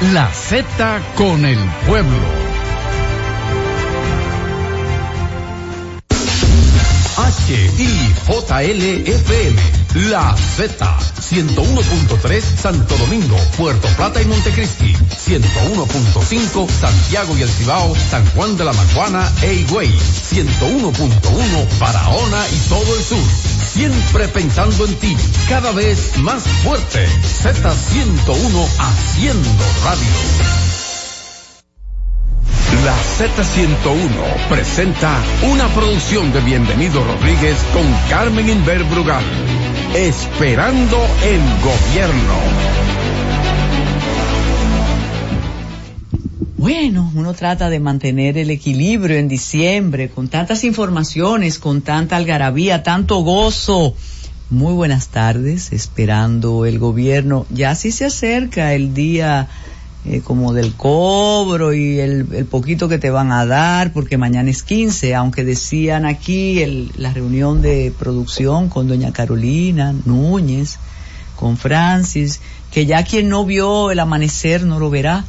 La Z con el pueblo. HIJLFM, La Z, 101.3 Santo Domingo, Puerto Plata y Montecristi, 101.5 Santiago y El Cibao, San Juan de la Maguana e Higüey, 101.1 Barahona y todo el sur. Siempre pensando en ti, cada vez más fuerte. Z101 haciendo radio. La Z101 presenta una producción de Bienvenido Rodríguez con Carmen Inver Brugal. Esperando el gobierno. Bueno, uno trata de mantener el equilibrio en diciembre con tantas informaciones, con tanta algarabía, tanto gozo. Muy buenas tardes, esperando el gobierno. Ya sí se acerca el día eh, como del cobro y el, el poquito que te van a dar, porque mañana es 15, aunque decían aquí el, la reunión de producción con doña Carolina Núñez, con Francis, que ya quien no vio el amanecer no lo verá.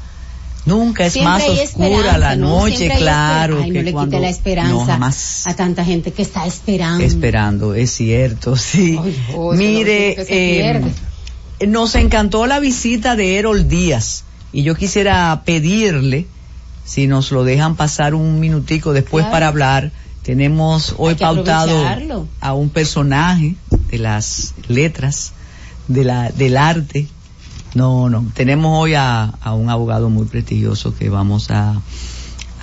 Nunca es Siempre más oscura la ¿no? noche, claro. Ay, que no le cuando, quite la esperanza No, a tanta gente que está esperando. esperando, es cierto, (laughs) sí. oh, Mire, eh, pierde. nos encantó la visita de Erol Díaz y yo quisiera pedirle, si nos lo dejan pasar un minutico después Claro. para hablar, tenemos hoy pautado a un personaje de las letras, de la, del arte. No, no, tenemos hoy a, un abogado muy prestigioso que vamos a,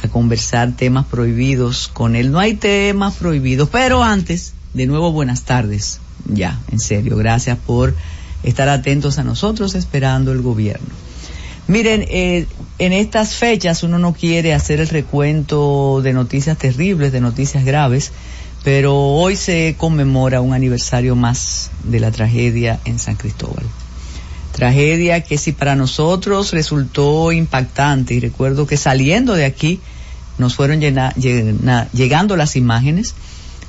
a conversar temas prohibidos con él. No hay temas prohibidos, pero antes, de nuevo buenas tardes. Ya, en serio, gracias por estar atentos a nosotros esperando el gobierno. Miren, eh, en estas fechas uno no quiere hacer el recuento de noticias terribles, de noticias graves, pero hoy se conmemora un aniversario más de la tragedia en San Cristóbal. Tragedia que si para nosotros resultó impactante, y recuerdo que saliendo de aquí nos fueron llegando las imágenes,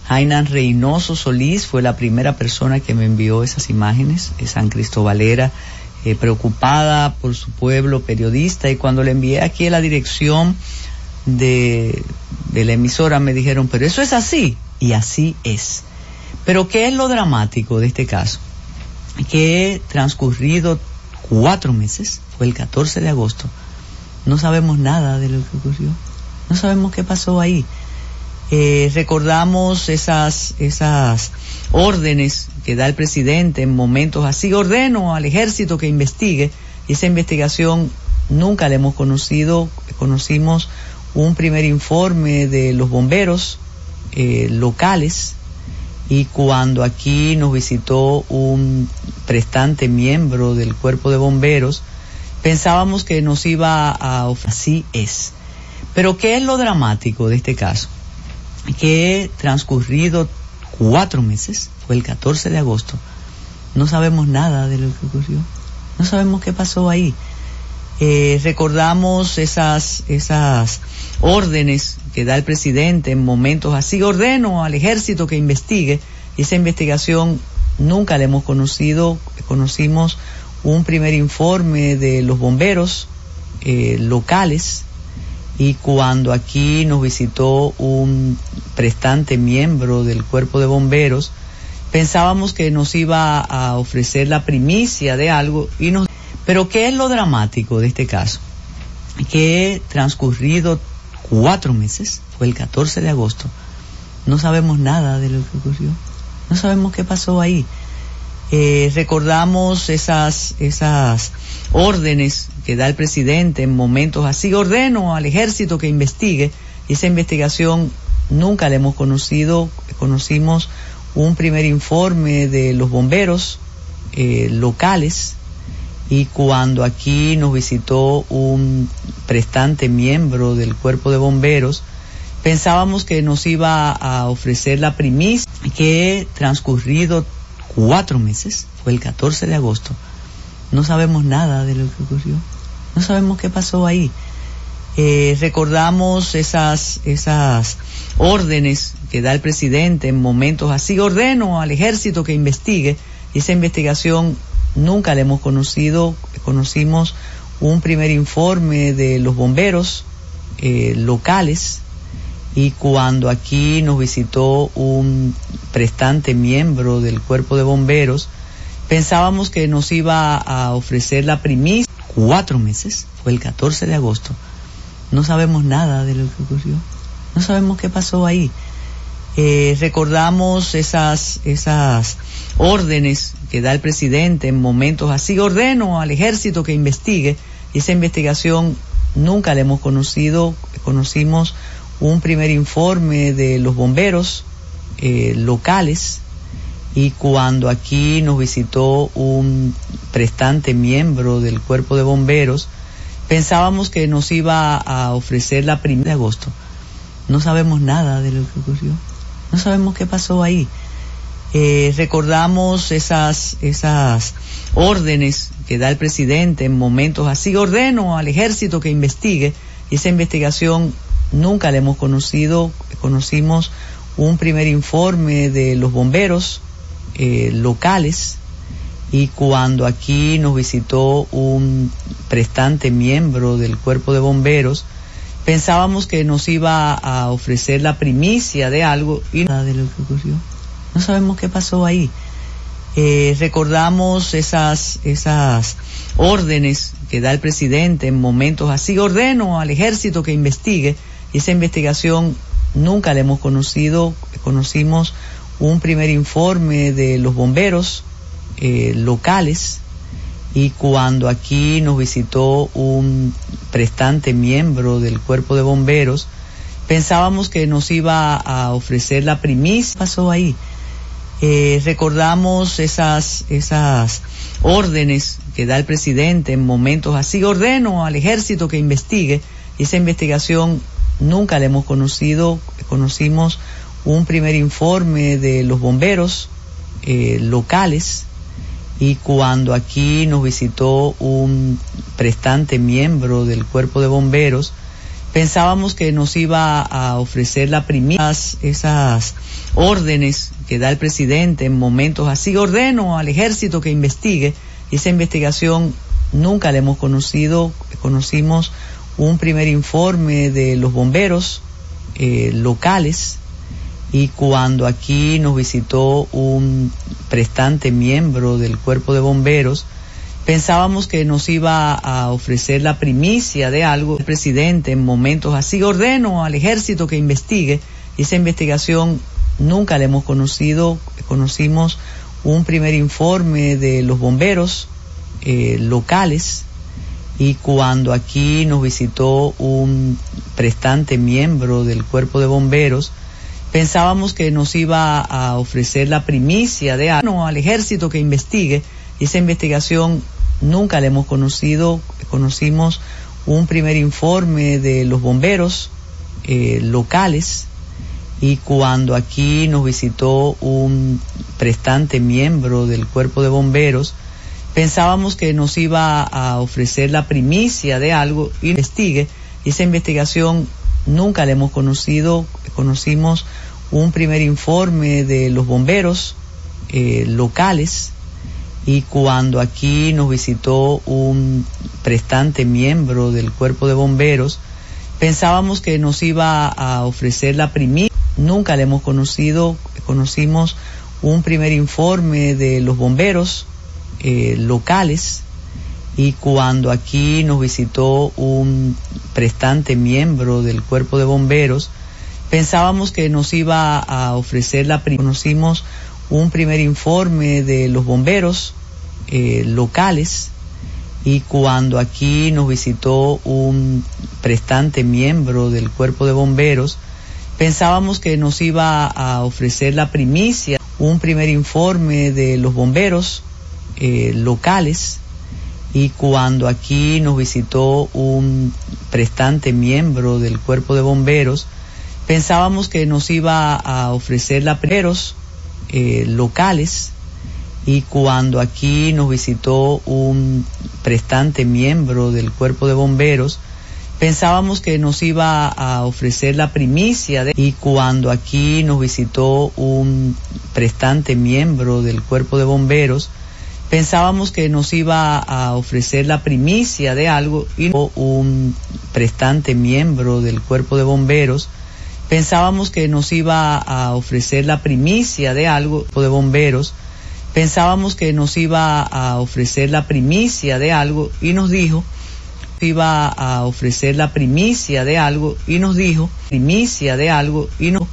Jainan Reynoso Solís fue la primera persona que me envió esas imágenes, San Cristóbalera, eh, preocupada por su pueblo, periodista, y cuando le envié aquí a la dirección de, de la emisora me dijeron, pero eso es así, y así es. Pero ¿qué es lo dramático de este caso? Que transcurrido cuatro meses, fue el 14 de agosto, no sabemos nada de lo que ocurrió, no sabemos qué pasó ahí. Eh, recordamos esas, esas órdenes que da el presidente en momentos así. Ordeno al ejército que investigue y esa investigación nunca la hemos conocido. Conocimos un primer informe de los bomberos eh, locales y cuando aquí nos visitó un prestante miembro del cuerpo de bomberos, pensábamos que nos iba a ofrecer. Así es. Pero ¿qué es lo dramático de este caso? que transcurrido cuatro meses, fue el 14 de agosto, no sabemos nada de lo que ocurrió, no sabemos qué pasó ahí. Eh, recordamos esas, esas órdenes que da el presidente en momentos así, ordeno al ejército que investigue, y esa investigación nunca la hemos conocido, conocimos un primer informe de los bomberos eh, locales. Y cuando aquí nos visitó un prestante miembro del cuerpo de bomberos, pensábamos que nos iba a ofrecer la primicia de algo y nos pero ¿qué es lo dramático de este caso? Que transcurrido cuatro meses, fue el 14 de agosto, no sabemos nada de lo que ocurrió, no sabemos qué pasó ahí. Eh, recordamos esas, esas órdenes que da el presidente en momentos así. Ordeno al ejército que investigue y esa investigación nunca la hemos conocido. Conocimos un primer informe de los bomberos eh, locales y cuando aquí nos visitó un prestante miembro del cuerpo de bomberos, pensábamos que nos iba a ofrecer la primicia que transcurrido cuatro meses, fue el 14 de agosto, no sabemos nada de lo que ocurrió, no sabemos qué pasó ahí. Eh, recordamos esas, esas órdenes que da el presidente en momentos así, ordeno al ejército que investigue, y esa investigación nunca la hemos conocido, conocimos un primer informe de los bomberos eh, locales, y cuando aquí nos visitó un prestante miembro del cuerpo de bomberos, pensábamos que nos iba a ofrecer la primicia. Cuatro meses, fue el 14 de agosto. No sabemos nada de lo que ocurrió. No sabemos qué pasó ahí. Eh, recordamos esas, esas órdenes que da el presidente en momentos así. Ordeno al ejército que investigue y esa investigación nunca la hemos conocido. Conocimos un primer informe de los bomberos eh, locales y cuando aquí nos visitó un prestante miembro del cuerpo de bomberos, pensábamos que nos iba a ofrecer la primera de agosto. No sabemos nada de lo que ocurrió. No sabemos qué pasó ahí. Eh, recordamos esas, esas órdenes que da el presidente en momentos así. Ordeno al ejército que investigue y esa investigación nunca la hemos conocido. Conocimos un primer informe de los bomberos eh, locales y cuando aquí nos visitó un prestante miembro del cuerpo de bomberos, pensábamos que nos iba a ofrecer la primicia de algo y nada de lo que ocurrió. No sabemos qué pasó ahí. Eh, recordamos esas, esas órdenes que da el presidente en momentos así. Ordeno al ejército que investigue esa investigación nunca la hemos conocido. Conocimos un primer informe de los bomberos eh, locales y cuando aquí nos visitó un prestante miembro del cuerpo de bomberos, pensábamos que nos iba a ofrecer la primicia. ¿Qué pasó ahí? Eh, recordamos esas, esas órdenes que da el presidente en momentos así. Ordeno al ejército que investigue. Esa investigación nunca la hemos conocido. Conocimos un primer informe de los bomberos eh, locales y cuando aquí nos visitó un prestante miembro del cuerpo de bomberos, pensábamos que nos iba a ofrecer la primera esas órdenes que da el presidente en momentos así. Ordeno al ejército que investigue. Esa investigación nunca la hemos conocido. Conocimos un primer informe de los bomberos eh, locales y cuando aquí nos visitó un prestante miembro del cuerpo de bomberos, pensábamos que nos iba a ofrecer la primicia de algo. El presidente en momentos así ordeno al ejército que investigue. Esa investigación nunca la hemos conocido. Conocimos un primer informe de los bomberos eh, locales y cuando aquí nos visitó un prestante miembro del cuerpo de bomberos, pensábamos que nos iba a ofrecer la primicia de algo al ejército que investigue. Esa investigación nunca la hemos conocido. Conocimos un primer informe de los bomberos eh, locales y cuando aquí nos visitó un prestante miembro del cuerpo de bomberos, pensábamos que nos iba a ofrecer la primicia de algo y investigue. Esa investigación nunca la hemos conocido. Conocimos un primer informe de los bomberos eh, locales y cuando aquí nos visitó un prestante miembro del cuerpo de bomberos, pensábamos que nos iba a ofrecer la primicia. Nunca la hemos conocido. Conocimos un primer informe de los bomberos eh, locales y cuando aquí nos visitó un prestante miembro del cuerpo de bomberos, pensábamos que nos iba a ofrecer la conocimos un primer informe de los bomberos eh, locales y cuando aquí nos visitó un prestante miembro del cuerpo de bomberos pensábamos que nos iba a ofrecer la primicia un primer informe de los bomberos eh, locales y cuando aquí nos visitó un prestante miembro del cuerpo de bomberos pensábamos que nos iba a ofrecer la primeros eh, locales y cuando aquí nos visitó un prestante miembro del cuerpo de bomberos pensábamos que nos iba a ofrecer la primicia de, y cuando aquí nos visitó un prestante miembro del cuerpo de bomberos pensábamos que nos iba a ofrecer la primicia de algo y un prestante miembro del cuerpo de bomberos pensábamos que nos iba a ofrecer la primicia de algo de bomberos pensábamos que nos iba a ofrecer la primicia de algo y nos dijo iba a ofrecer la primicia de algo y nos dijo primicia de algo y no